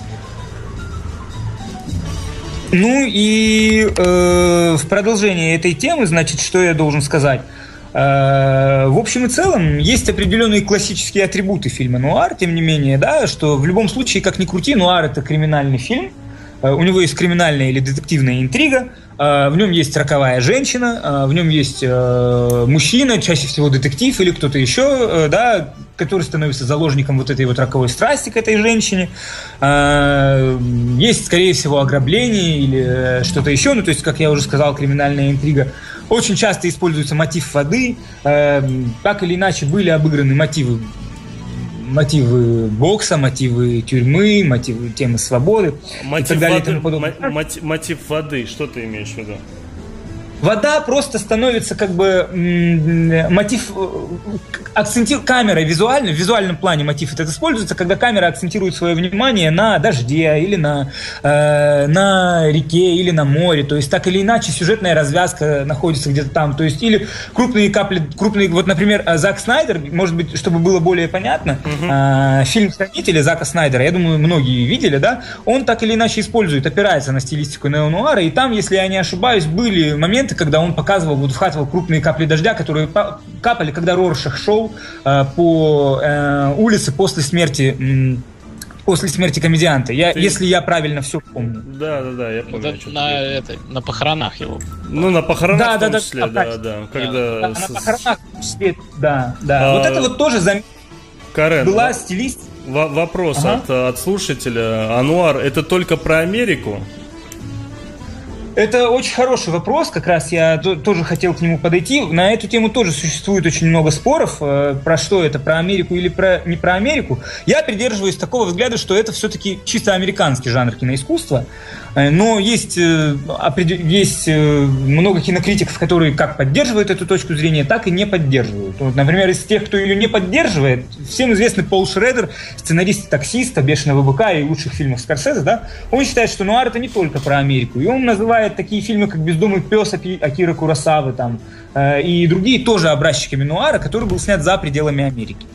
Ну и э, в продолжение этой темы, значит, что я должен сказать? Э, в общем и целом, есть определенные классические атрибуты фильма «Нуар», тем не менее, да, что в любом случае, как ни крути, «Нуар» — это криминальный фильм, э, у него есть криминальная или детективная интрига, э, в нем есть роковая женщина, в нем есть мужчина, чаще всего детектив или кто-то еще, да, который становится заложником вот этой вот роковой страсти к этой женщине. Есть, скорее всего, ограбление или что-то еще, ну, то есть, как я уже сказал, криминальная интрига. Очень часто используется мотив воды. Эм, так или иначе были обыграны мотивы мотивы бокса, мотивы тюрьмы, мотивы темы свободы мотив и так далее. Воды, и тому подобное. Мотив, мотив воды, что ты имеешь в виду? Вода просто становится как бы мотив, акцентирует камера визуально, в визуальном плане мотив этот используется, когда камера акцентирует свое внимание на дожде или на, э, на реке или на море, то есть так или иначе сюжетная развязка находится где-то там, то есть или крупные капли, крупные, вот, например, э, Зак Снайдер, может быть, чтобы было более понятно, угу. э, фильм «Хранители» Зака Снайдера, я думаю, многие видели, да, он так или иначе использует, опирается на стилистику неонуара, и там, если я не ошибаюсь, были моменты, моменты, когда он показывал, вот вхватывал крупные капли дождя, которые капали, когда Роршах шел э, по э, улице после смерти после смерти комедианта. Я, Ты... Если я правильно все помню. Да, да, да, я помню. Это на, это, на похоронах его. Ну, на похоронах да, в том да, числе, да, да, да. Когда... да с... На похоронах да, да. А... Вот это вот тоже зам... Карен, была в... стилистика. В- вопрос ага. от, от слушателя. Ануар, это только про Америку? Это очень хороший вопрос, как раз я тоже хотел к нему подойти. На эту тему тоже существует очень много споров, э, про что это, про Америку или про, не про Америку. Я придерживаюсь такого взгляда, что это все-таки чисто американский жанр киноискусства. Э, но есть, э, есть много кинокритиков, которые как поддерживают эту точку зрения, так и не поддерживают. Вот, например, из тех, кто ее не поддерживает, всем известный Пол Шредер, сценарист таксиста, бешеного быка и лучших фильмов Скорсезе, да, он считает, что нуар это не только про Америку. И он называет такие фильмы, как «Бездомный пес» Акира Курасавы там, э, и другие тоже образчиками нуара, который был снят за пределами Америки.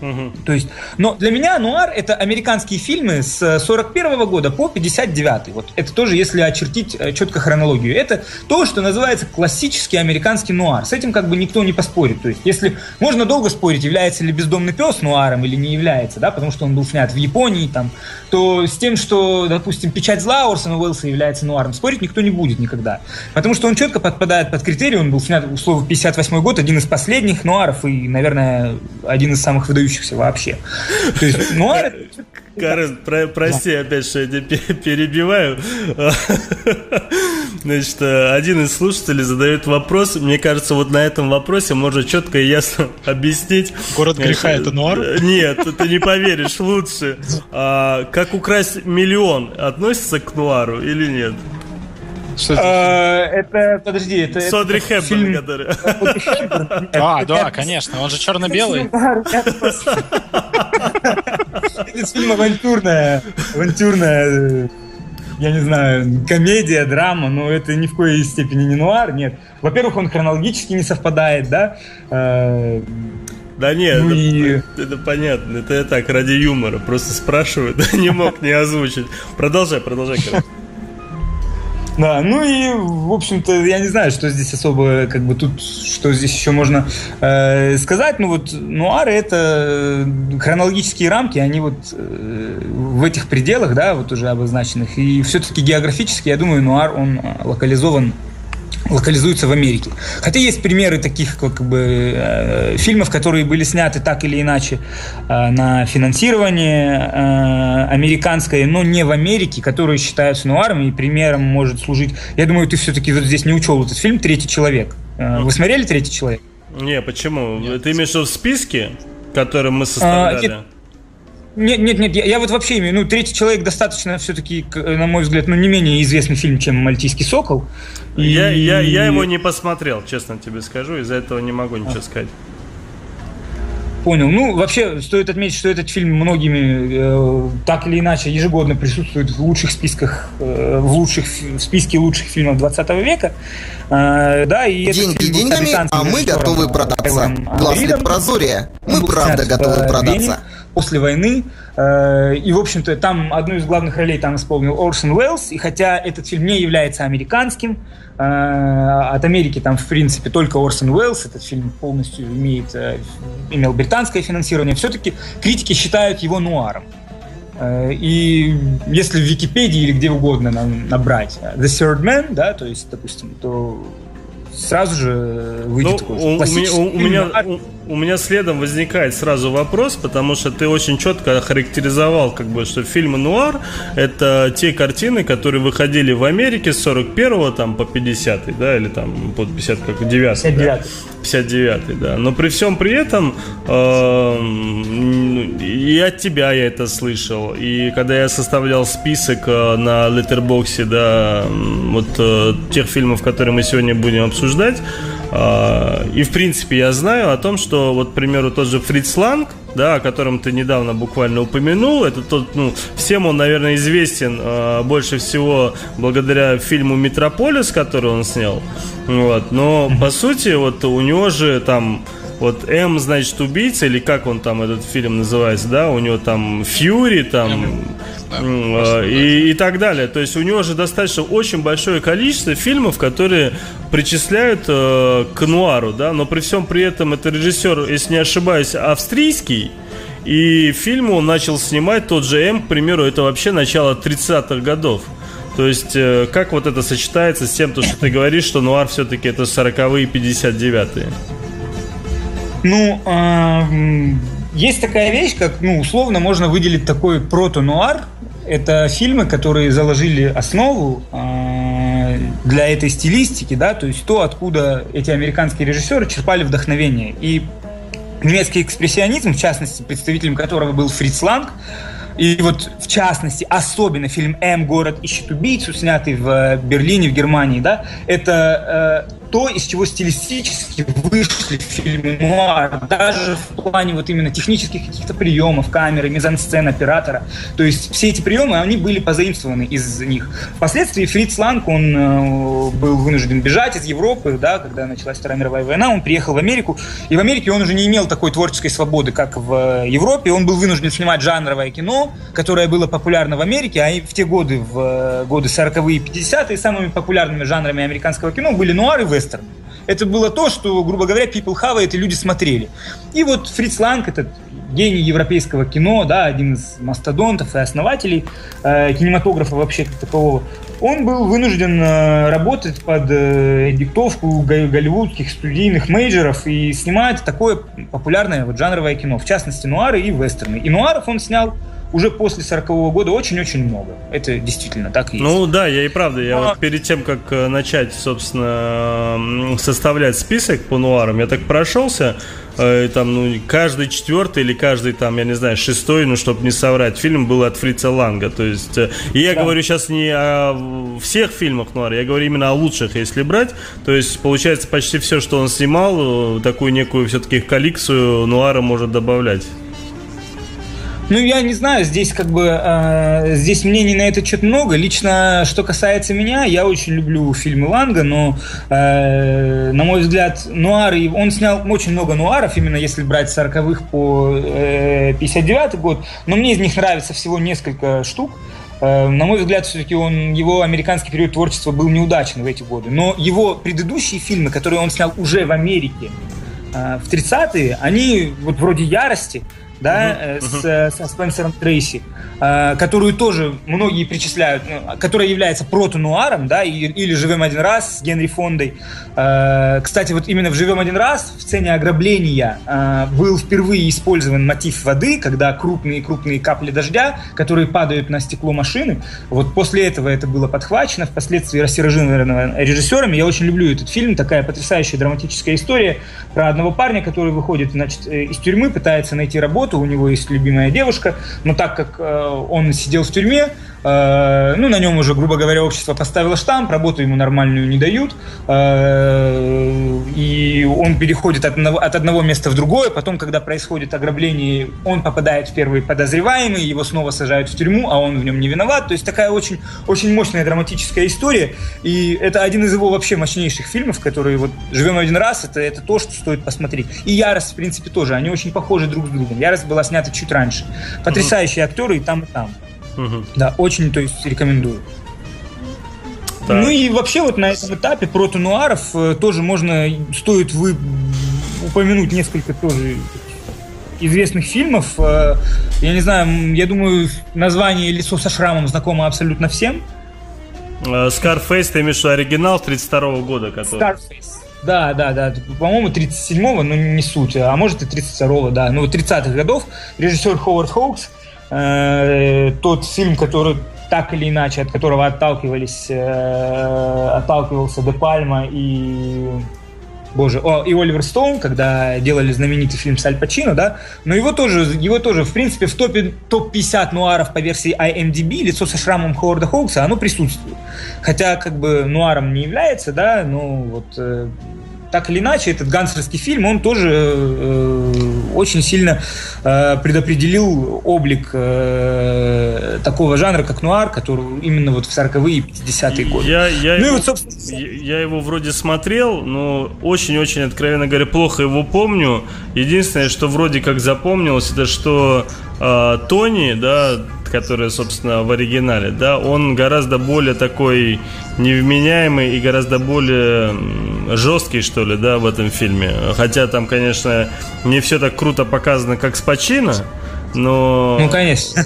Угу. То есть, но для меня нуар это американские фильмы с 41 года по 59. Вот это тоже, если очертить э, четко хронологию, это то, что называется классический американский нуар. С этим как бы никто не поспорит. То есть, если можно долго спорить, является ли бездомный пес нуаром или не является, да, потому что он был снят в Японии, там, то с тем, что, допустим, печать зла Орсона Уэллса является нуаром, спорить никто не будет никогда. Потому что он четко подпадает под критерии, он был снят, условно, 58 год, один из последних нуаров и, наверное, один из самых выдающихся выдающихся вообще. То есть, нуар... Карен, про, прости да. опять, что я тебя перебиваю. Значит, один из слушателей задает вопрос. Мне кажется, вот на этом вопросе можно четко и ясно объяснить. Город греха это нуар? Нет, ты не поверишь, лучше. А, как украсть миллион относится к нуару или нет? А, это, подожди, это... Содри Хепберн, который... А, да, конечно, он же черно-белый. Это фильм авантюрная, авантюрная я не знаю, комедия, драма, но это ни в коей степени не нуар, нет. Во-первых, он хронологически не совпадает, да? Э, да нет, ну это, и... это понятно, это я так, ради юмора, просто спрашиваю, не мог не озвучить. Продолжай, продолжай, короче. Да, ну и, в общем-то, я не знаю, что здесь особо, как бы тут, что здесь еще можно э, сказать. Ну вот, нуары это хронологические рамки, они вот э, в этих пределах, да, вот уже обозначенных. И все-таки географически, я думаю, нуар, он э, локализован локализуются в Америке. Хотя есть примеры таких как бы э, фильмов, которые были сняты так или иначе э, на финансирование э, американское, но не в Америке, которые считаются нуарами, и примером может служить. Я думаю, ты все-таки вот здесь не учел этот фильм "Третий человек". Э, вы смотрели "Третий человек"? Не, почему? Нет. Ты имеешь в виду в списке, который мы составляли? А, нет, нет, нет, нет, я, я вот вообще имею, ну, третий человек достаточно все-таки, на мой взгляд, ну, не менее известный фильм, чем «Мальтийский сокол». И... Я, я, я его не посмотрел, честно тебе скажу, из-за этого не могу ничего сказать. Понял. Ну, вообще, стоит отметить, что этот фильм многими э, так или иначе ежегодно присутствует в лучших списках, э, в лучших в списке лучших фильмов 20 века. Э, да, и Деньги деньгами, а мы готовы продаться. Глаз прозория. Мы правда готовы продаться. Вене после войны. Э, и, в общем-то, там одну из главных ролей там исполнил Орсон Уэллс. И хотя этот фильм не является американским, э, от Америки там, в принципе, только Орсон Уэллс, этот фильм полностью имеет, э, имел британское финансирование, все-таки критики считают его нуаром. И если в Википедии или где угодно набрать The Third Man, да, то есть, допустим, то сразу же выйдет ну, такой у, у, меня, у, меня, у, у меня следом возникает сразу вопрос, потому что ты очень четко охарактеризовал, как бы, что фильмы нуар это те картины, которые выходили в Америке с 41 там по 50 да, или там под 50 как 9 59 да? 59 да. Но при всем при этом э, и от тебя я это слышал, и когда я составлял список э, на Letterboxd, да, вот э, тех фильмов, которые мы сегодня будем обсуждать, и, в принципе, я знаю о том, что, вот, к примеру, тот же Фриц Ланг, да, о котором ты недавно буквально упомянул, это тот, ну, всем он, наверное, известен э, больше всего благодаря фильму «Метрополис», который он снял, вот, но, по сути, вот у него же там вот М, значит, убийца, или как он там, этот фильм называется, да, у него там Фьюри, там, да, и, и так далее. То есть у него же достаточно очень большое количество фильмов, которые причисляют э, к нуару, да, но при всем при этом это режиссер, если не ошибаюсь, австрийский, и фильм он начал снимать, тот же М, к примеру, это вообще начало 30-х годов. То есть, э, как вот это сочетается с тем, то, что ты говоришь, что нуар все-таки это 40-е и 59-е? Ну, э, есть такая вещь, как, ну, условно можно выделить такой прото-нуар. Это фильмы, которые заложили основу э, для этой стилистики, да, то есть то, откуда эти американские режиссеры черпали вдохновение. И немецкий экспрессионизм, в частности, представителем которого был Фриц Ланг, и вот, в частности, особенно фильм «М. Город ищет убийцу», снятый в э, Берлине, в Германии, да, это э, то, из чего стилистически вышли фильмы нуар, даже в плане вот именно технических каких-то приемов, камеры, мизансцен, оператора. То есть все эти приемы, они были позаимствованы из них. Впоследствии Фриц Ланг, он э, был вынужден бежать из Европы, да, когда началась Вторая мировая война, он приехал в Америку, и в Америке он уже не имел такой творческой свободы, как в Европе, он был вынужден снимать жанровое кино, которое было популярно в Америке, а в те годы, в э, годы 40-е и 50-е, самыми популярными жанрами американского кино были нуары вестерн. Это было то, что, грубо говоря, people have это люди смотрели. И вот Фриц Ланг, этот гений европейского кино, да, один из мастодонтов и основателей э, кинематографа вообще как такового, он был вынужден э, работать под э, диктовку голливудских студийных мейджеров и снимать такое популярное вот жанровое кино, в частности нуары и вестерны. И нуаров он снял уже после 40-го года очень-очень много. Это действительно так и есть. Ну да, я и правда, я а... вот перед тем, как э, начать, собственно, составлять список по нуарам, я так прошелся, э, там, ну, каждый четвертый или каждый, там, я не знаю, шестой, ну, чтобы не соврать, фильм был от Фрица Ланга, то есть, э, и я да. говорю сейчас не о всех фильмах нуара, я говорю именно о лучших, если брать, то есть, получается, почти все, что он снимал, э, такую некую все-таки коллекцию нуара может добавлять. Ну, я не знаю, здесь как бы э, здесь мнений на этот счет много. Лично, что касается меня, я очень люблю фильмы Ланга, но, э, на мой взгляд, нуары, он снял очень много нуаров, именно если брать с 40-х по э, 59 год, но мне из них нравится всего несколько штук. Э, на мой взгляд, все-таки он, его американский период творчества был неудачен в эти годы. Но его предыдущие фильмы, которые он снял уже в Америке э, в 30-е, они вот вроде «Ярости», да, uh-huh, uh-huh. С, со Спенсером Трейси, э, которую тоже многие причисляют, ну, которая является прото-нуаром, да, и, или «Живем один раз» с Генри Фондой. Э, кстати, вот именно в «Живем один раз» в сцене ограбления э, был впервые использован мотив воды, когда крупные-крупные капли дождя, которые падают на стекло машины. Вот после этого это было подхвачено, впоследствии растиражировано режиссерами. Я очень люблю этот фильм, такая потрясающая драматическая история про одного парня, который выходит, значит, из тюрьмы, пытается найти работу, работу, у него есть любимая девушка, но так как э, он сидел в тюрьме, э, ну, на нем уже, грубо говоря, общество поставило штамп, работу ему нормальную не дают, э, и он переходит от одного, от одного места в другое, потом, когда происходит ограбление, он попадает в первый подозреваемый, его снова сажают в тюрьму, а он в нем не виноват, то есть такая очень, очень мощная драматическая история, и это один из его вообще мощнейших фильмов, которые вот «Живем один раз», это, это то, что стоит посмотреть. И «Ярость», в принципе, тоже, они очень похожи друг с другом. «Ярость» была снята чуть раньше. Потрясающие актеры и там, и там. Угу. Да, очень, то есть, рекомендую. Так. Ну и вообще вот на этом этапе протонуаров э, тоже можно, стоит вы упомянуть несколько тоже известных фильмов. Э, я не знаю, я думаю, название «Лицо со шрамом» знакомо абсолютно всем. Скарфейс, ты имеешь оригинал 32 -го года, который... Scarface. Да, да, да. По-моему, 37-го, но не суть. А может и 32-го, да. Ну, 30-х годов. Режиссер Ховард Хоукс. Э, тот фильм, который так или иначе, от которого отталкивались, э, отталкивался Де Пальма и боже, о, и Оливер Стоун, когда делали знаменитый фильм с Аль Пачино, да, но его тоже, его тоже, в принципе, в топе топ-50 нуаров по версии IMDb лицо со шрамом Ховарда Хоукса, оно присутствует. Хотя, как бы, нуаром не является, да, ну, вот, э, так или иначе, этот гангстерский фильм, он тоже э, очень сильно э, предопределил облик э, такого жанра, как нуар, который именно вот в 40-е и 50-е годы. Я, я, ну, его, и вот, собственно... я его вроде смотрел, но очень-очень, откровенно говоря, плохо его помню. Единственное, что вроде как запомнилось, это что э, Тони, да, который, собственно, в оригинале, да, он гораздо более такой невменяемый и гораздо более жесткий, что ли, да, в этом фильме. Хотя там, конечно, не все так круто показано, как с Пачино, но... Ну, конечно.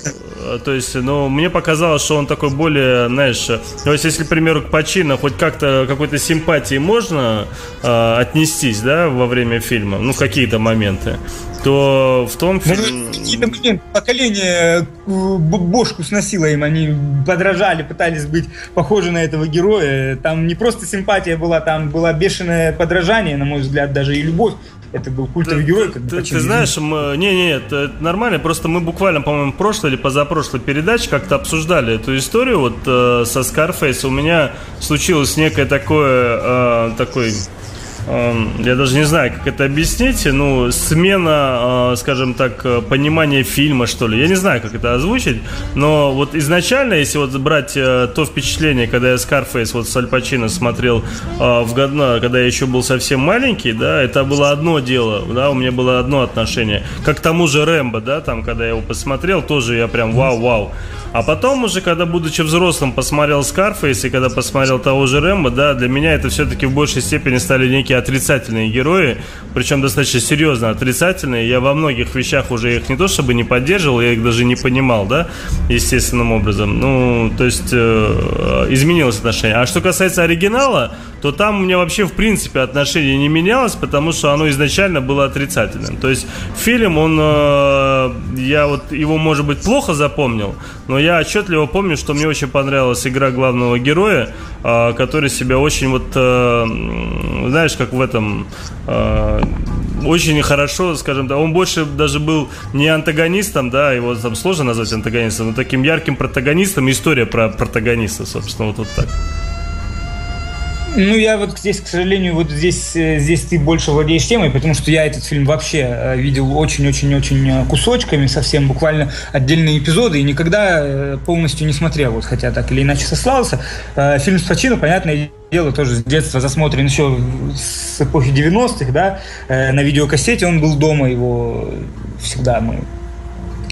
То есть, ну, мне показалось, что он такой более, знаешь, то есть, если, к примеру, к Пачино хоть как-то какой-то симпатии можно э, отнестись, да, во время фильма, ну, какие-то моменты, то в том фильме... Какие-то поколение э, бошку сносило им, они подражали, пытались быть похожи на этого героя. Там не просто симпатия была, там было бешеное подражание, на мой взгляд, даже и любовь это был культовый герой. Как ты, ты знаешь, мы, не, не, это нормально. Просто мы буквально, по-моему, прошлой или позапрошлой передаче как-то обсуждали эту историю вот э, со Scarface. У меня случилось некое такое, э, такой я даже не знаю, как это объяснить, ну, смена, э, скажем так, э, понимания фильма, что ли. Я не знаю, как это озвучить, но вот изначально, если вот брать э, то впечатление, когда я Scarface вот с Аль Пачино смотрел в году, когда я еще был совсем маленький, да, это было одно дело, да, у меня было одно отношение. Как к тому же Рэмбо, да, там, когда я его посмотрел, тоже я прям вау-вау. А потом уже, когда, будучи взрослым, посмотрел Скарфейс и когда посмотрел того же Рэмбо, да, для меня это все-таки в большей степени стали некие отрицательные герои, причем достаточно серьезно отрицательные. Я во многих вещах уже их не то чтобы не поддерживал, я их даже не понимал, да, естественным образом. Ну, то есть э, изменилось отношение. А что касается оригинала, то там у меня вообще в принципе отношение не менялось, потому что оно изначально было отрицательным. То есть фильм, он, э, я вот его, может быть, плохо запомнил, но я отчетливо помню, что мне очень понравилась игра главного героя, э, который себя очень вот, э, знаешь, как в этом очень хорошо, скажем так, он больше даже был не антагонистом, да, его там сложно назвать антагонистом, но таким ярким протагонистом, история про протагониста, собственно, вот, вот так. Ну, я вот здесь, к сожалению, вот здесь, э, здесь ты больше владеешь темой, потому что я этот фильм вообще э, видел очень-очень-очень э, кусочками, совсем буквально отдельные эпизоды, и никогда полностью не смотрел, вот, хотя так или иначе сослался. Фильм с Пачино, понятное дело, тоже с детства засмотрен еще с эпохи 90-х, да, на видеокассете он был дома, его всегда мы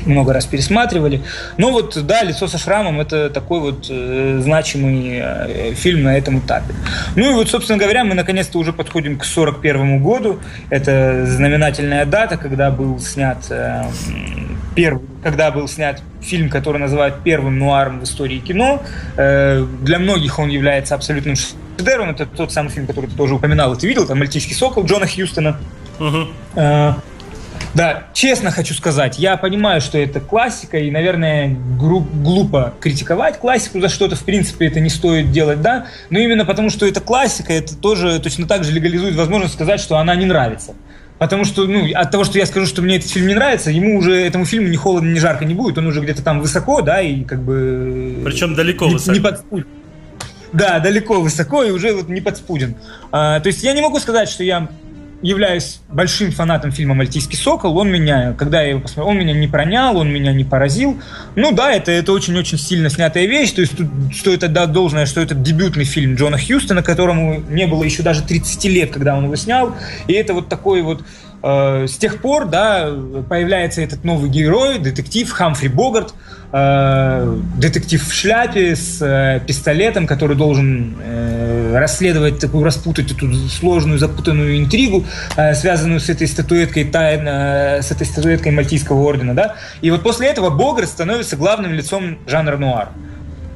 много раз пересматривали. Но вот, да, «Лицо со шрамом» — это такой вот э, значимый э, фильм на этом этапе. Ну и вот, собственно говоря, мы наконец-то уже подходим к 41 году. Это знаменательная дата, когда был снят э, первый, когда был снят фильм, который называют первым нуаром в истории кино. Э, для многих он является абсолютным шедевром. Это тот самый фильм, который ты тоже упоминал, ты видел, там «Мальтийский сокол» Джона Хьюстона. Uh-huh. Э, да, честно хочу сказать, я понимаю, что это классика, и, наверное, глупо критиковать классику за что-то, в принципе, это не стоит делать, да, но именно потому, что это классика, это тоже точно так же легализует возможность сказать, что она не нравится. Потому что, ну, от того, что я скажу, что мне этот фильм не нравится, ему уже, этому фильму ни холодно, ни жарко не будет, он уже где-то там высоко, да, и как бы... Причем далеко не, высоко. Не подспуден. Да, далеко высоко и уже вот не подспуден. А, то есть я не могу сказать, что я являюсь большим фанатом фильма «Мальтийский сокол». Он меня, когда я его посмотрел, он меня не пронял, он меня не поразил. Ну да, это, это очень-очень сильно снятая вещь. То есть тут стоит отдать должное, что это дебютный фильм Джона Хьюстона, которому не было еще даже 30 лет, когда он его снял. И это вот такой вот э, с тех пор, да, появляется этот новый герой, детектив Хамфри Богарт, э, детектив в шляпе с э, пистолетом, который должен э, расследовать такую, распутать эту сложную, запутанную интригу, э, связанную с этой статуэткой тайна, с этой статуэткой Мальтийского ордена, да. И вот после этого Богарт становится главным лицом жанра нуар.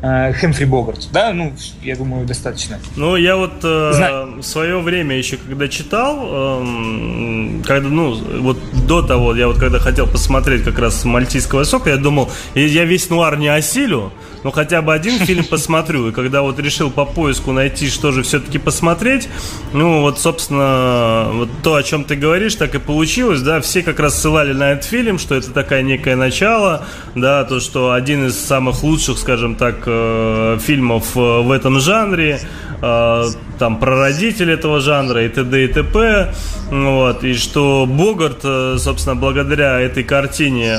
Э, Хэмфри Богарт, да, ну, я думаю, достаточно. Ну, я вот э, в свое время еще когда читал, э, когда, ну, вот до того, я вот когда хотел посмотреть как раз «Мальтийского сока», я думал, я весь нуар не осилю, но хотя бы один фильм посмотрю. И когда вот решил по поиску найти, что же все-таки посмотреть, ну, вот, собственно, вот то, о чем ты говоришь, так и получилось, да, все как раз ссылали на этот фильм, что это такая некое начало, да, то, что один из самых лучших, скажем так, э, фильмов э, в этом жанре, э, там, прародитель этого жанра и т.д. и т.п. Вот, и что Богарт, собственно, благодаря этой картине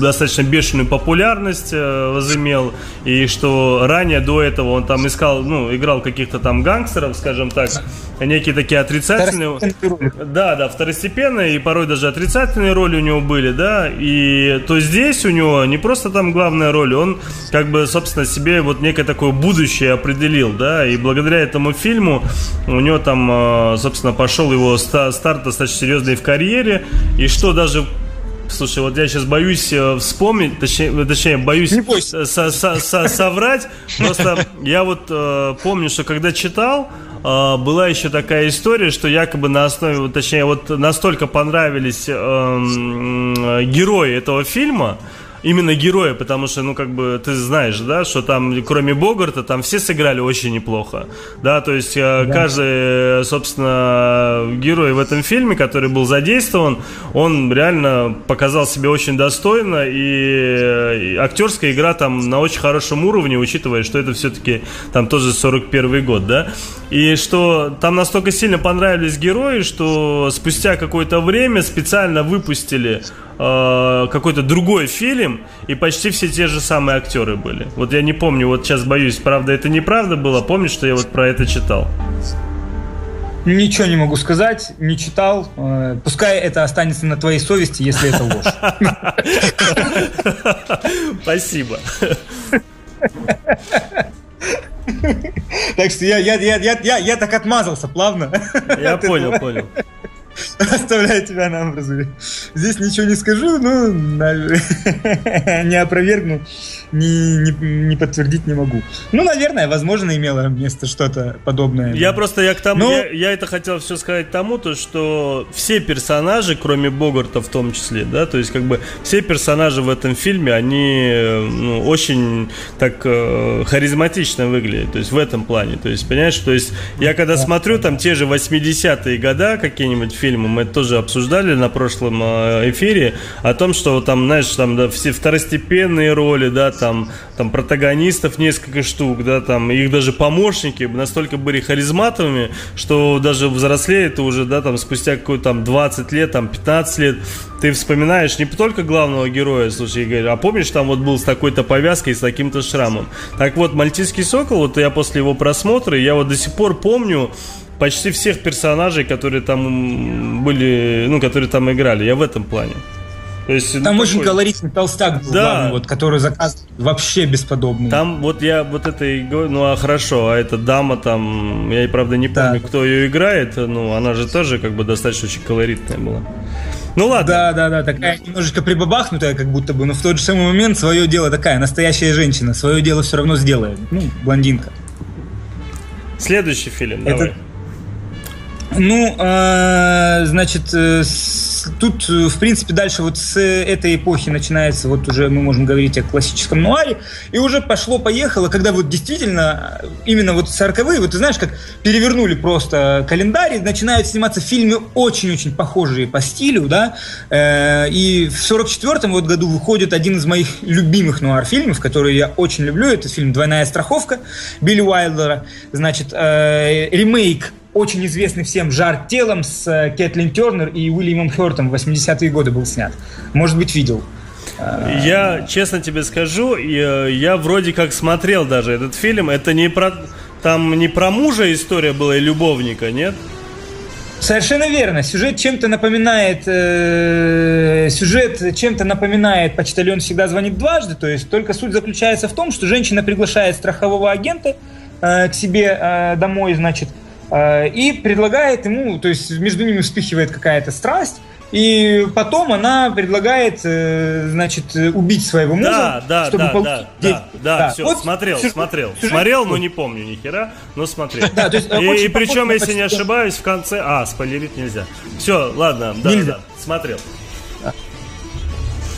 достаточно бешеную популярность возымел, и что ранее до этого он там искал, ну, играл каких-то там гангстеров, скажем так, некие такие отрицательные... Да, да, второстепенные, и порой даже отрицательные роли у него были, да, и то здесь у него не просто там главная роль, он как бы, собственно, себе вот некое такое будущее определил, да, и благодаря этому фильму у него там, собственно, пошел его старт достаточно серьезный в карьере, и что даже Слушай, вот я сейчас боюсь вспомнить, точнее, точнее боюсь со -со -со соврать. Просто я вот э, помню, что когда читал, э, была еще такая история, что якобы на основе, точнее, вот настолько понравились э, э, герои этого фильма, именно героя, потому что, ну, как бы, ты знаешь, да, что там, кроме Богарта, там все сыграли очень неплохо, да, то есть да. каждый, собственно, герой в этом фильме, который был задействован, он реально показал себя очень достойно, и актерская игра там на очень хорошем уровне, учитывая, что это все-таки там тоже 41 год, да, и что там настолько сильно понравились герои, что спустя какое-то время специально выпустили э, какой-то другой фильм, и почти все те же самые актеры были. Вот я не помню, вот сейчас боюсь, правда это неправда было, помнишь, что я вот про это читал? Ничего не могу сказать, не читал. Э, пускай это останется на твоей совести, если это ложь. Спасибо. Так что я, я, я, я, я, я так отмазался плавно. Я понял, понял. Оставляю тебя на образу. Здесь ничего не скажу, но не опровергну, не, не, не подтвердить не могу. Ну, наверное, возможно, имело место что-то подобное. Я просто, я к тому, но... я, я это хотел все сказать тому, то, что все персонажи, кроме Богарта в том числе, да, то есть как бы все персонажи в этом фильме, они ну, очень так э, харизматично выглядят, то есть в этом плане, то есть, понимаешь, то есть я когда да. смотрю там те же 80-е года какие-нибудь фильмы, мы это тоже обсуждали на прошлом э, эфире, о том, что там, знаешь, там да, все второстепенные роли, да, там, там протагонистов несколько штук, да, там их даже помощники настолько были харизматовыми, что даже взрослеет ты уже, да, там спустя какой-то там 20 лет, там 15 лет, ты вспоминаешь не только главного героя, слушай, Игорь, а помнишь, там вот был с такой-то повязкой, с таким-то шрамом. Так вот, «Мальтийский сокол», вот я после его просмотра, я вот до сих пор помню, почти всех персонажей, которые там были, ну, которые там играли. Я в этом плане. То есть, ну, Там такой- очень колоритный толстак был Да. главный, вот, который заказ вообще бесподобный. Там вот я вот это и говорю, ну а хорошо, а эта дама там, я и правда не помню, Да. кто ее играет, ну она же тоже как бы достаточно очень колоритная была. Ну ладно, Да, да, да, такая немножечко прибабахнутая, как будто бы, но в тот же самый момент свое дело такая, настоящая женщина, свое дело все равно сделает. Ну, блондинка. следующий фильм, Это- давай. Ну, э, значит, э, с- тут, э, в принципе, дальше вот с этой эпохи начинается, вот уже мы можем говорить о классическом нуаре, и уже пошло-поехало, когда вот действительно, э, именно вот 40-е, вот ты знаешь, как перевернули просто календарь, и начинают сниматься фильмы очень-очень похожие по стилю, да, Э, и в 44-м вот году выходит один из моих любимых нуар-фильмов, который я очень люблю, это фильм «Двойная страховка» Билли Уайлдера, значит, э, ремейк очень известный всем «Жар телом» с э, Кэтлин Тернер и Уильямом Хёртом в 80-е годы был снят. Может быть, видел. Я честно тебе скажу, и, э, я вроде как смотрел даже этот фильм. Это не про там не про мужа история была и любовника, нет? Совершенно верно. Сюжет чем-то напоминает... э, сюжет чем-то напоминает «Почтальон всегда звонит дважды». То есть только суть заключается в том, что женщина приглашает страхового агента э, к себе э, домой, значит, э, и предлагает ему... То есть между ними вспыхивает какая-то страсть, и потом она предлагает, э, значит, э, убить своего мужа, Да, да, чтобы да, получить да, деньги. да, да, все, Вот смотрел, сюжет- смотрел, сюжет смотрел, но не помню ни хера, но смотрел. Да, то есть, э, и, и причем, если не ошибаюсь, в конце, а, спойлерить нельзя. Все, ладно, да, Нельзя. да, смотрел.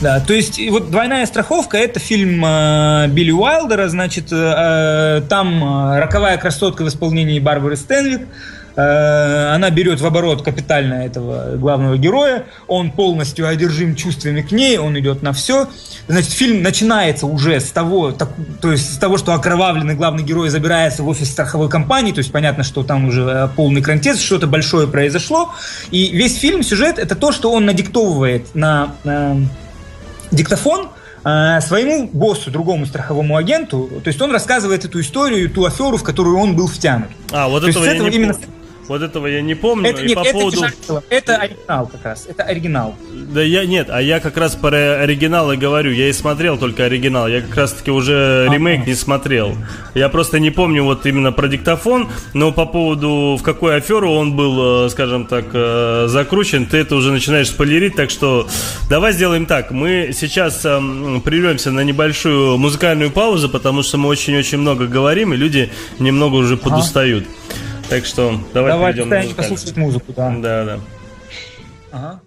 Да, то есть вот двойная страховка это фильм э, Билли Уайлдера, значит, э, там э, роковая красотка в исполнении Барбары Стэнвик. Э, она берет в оборот капитально этого главного героя, он полностью одержим чувствами к ней, он идет на все. Значит, фильм начинается уже с того, так- то есть с того, что окровавленный главный герой забирается в офис страховой компании, то есть понятно, что там уже э, полный крантец, что-то большое произошло. И весь фильм, сюжет, это то, что он надиктовывает на э, диктофон э, своему боссу, другому страховому агенту. То есть он рассказывает эту историю, ту аферу, в которую он был втянут. А, вот То есть этого с я этого не именно- помню. Вот этого я не помню. это и нет, по это, поводу... это оригинал как раз. Это оригинал. Да я нет, а я как раз про оригинал и говорю. Я и смотрел только оригинал. Я как раз таки уже ремейк не смотрел. Я просто не помню вот именно про диктофон, но по поводу в какую аферу он был, э, скажем так, э, закручен, ты это уже начинаешь спойлерить. Так что давай сделаем так. Мы сейчас эм, прервемся на небольшую музыкальную паузу, потому что мы очень-очень много говорим, и люди немного уже подустают. Так что давай Давай перейдем на станем музыкальную. послушать музыку, да. Да, да. Ага.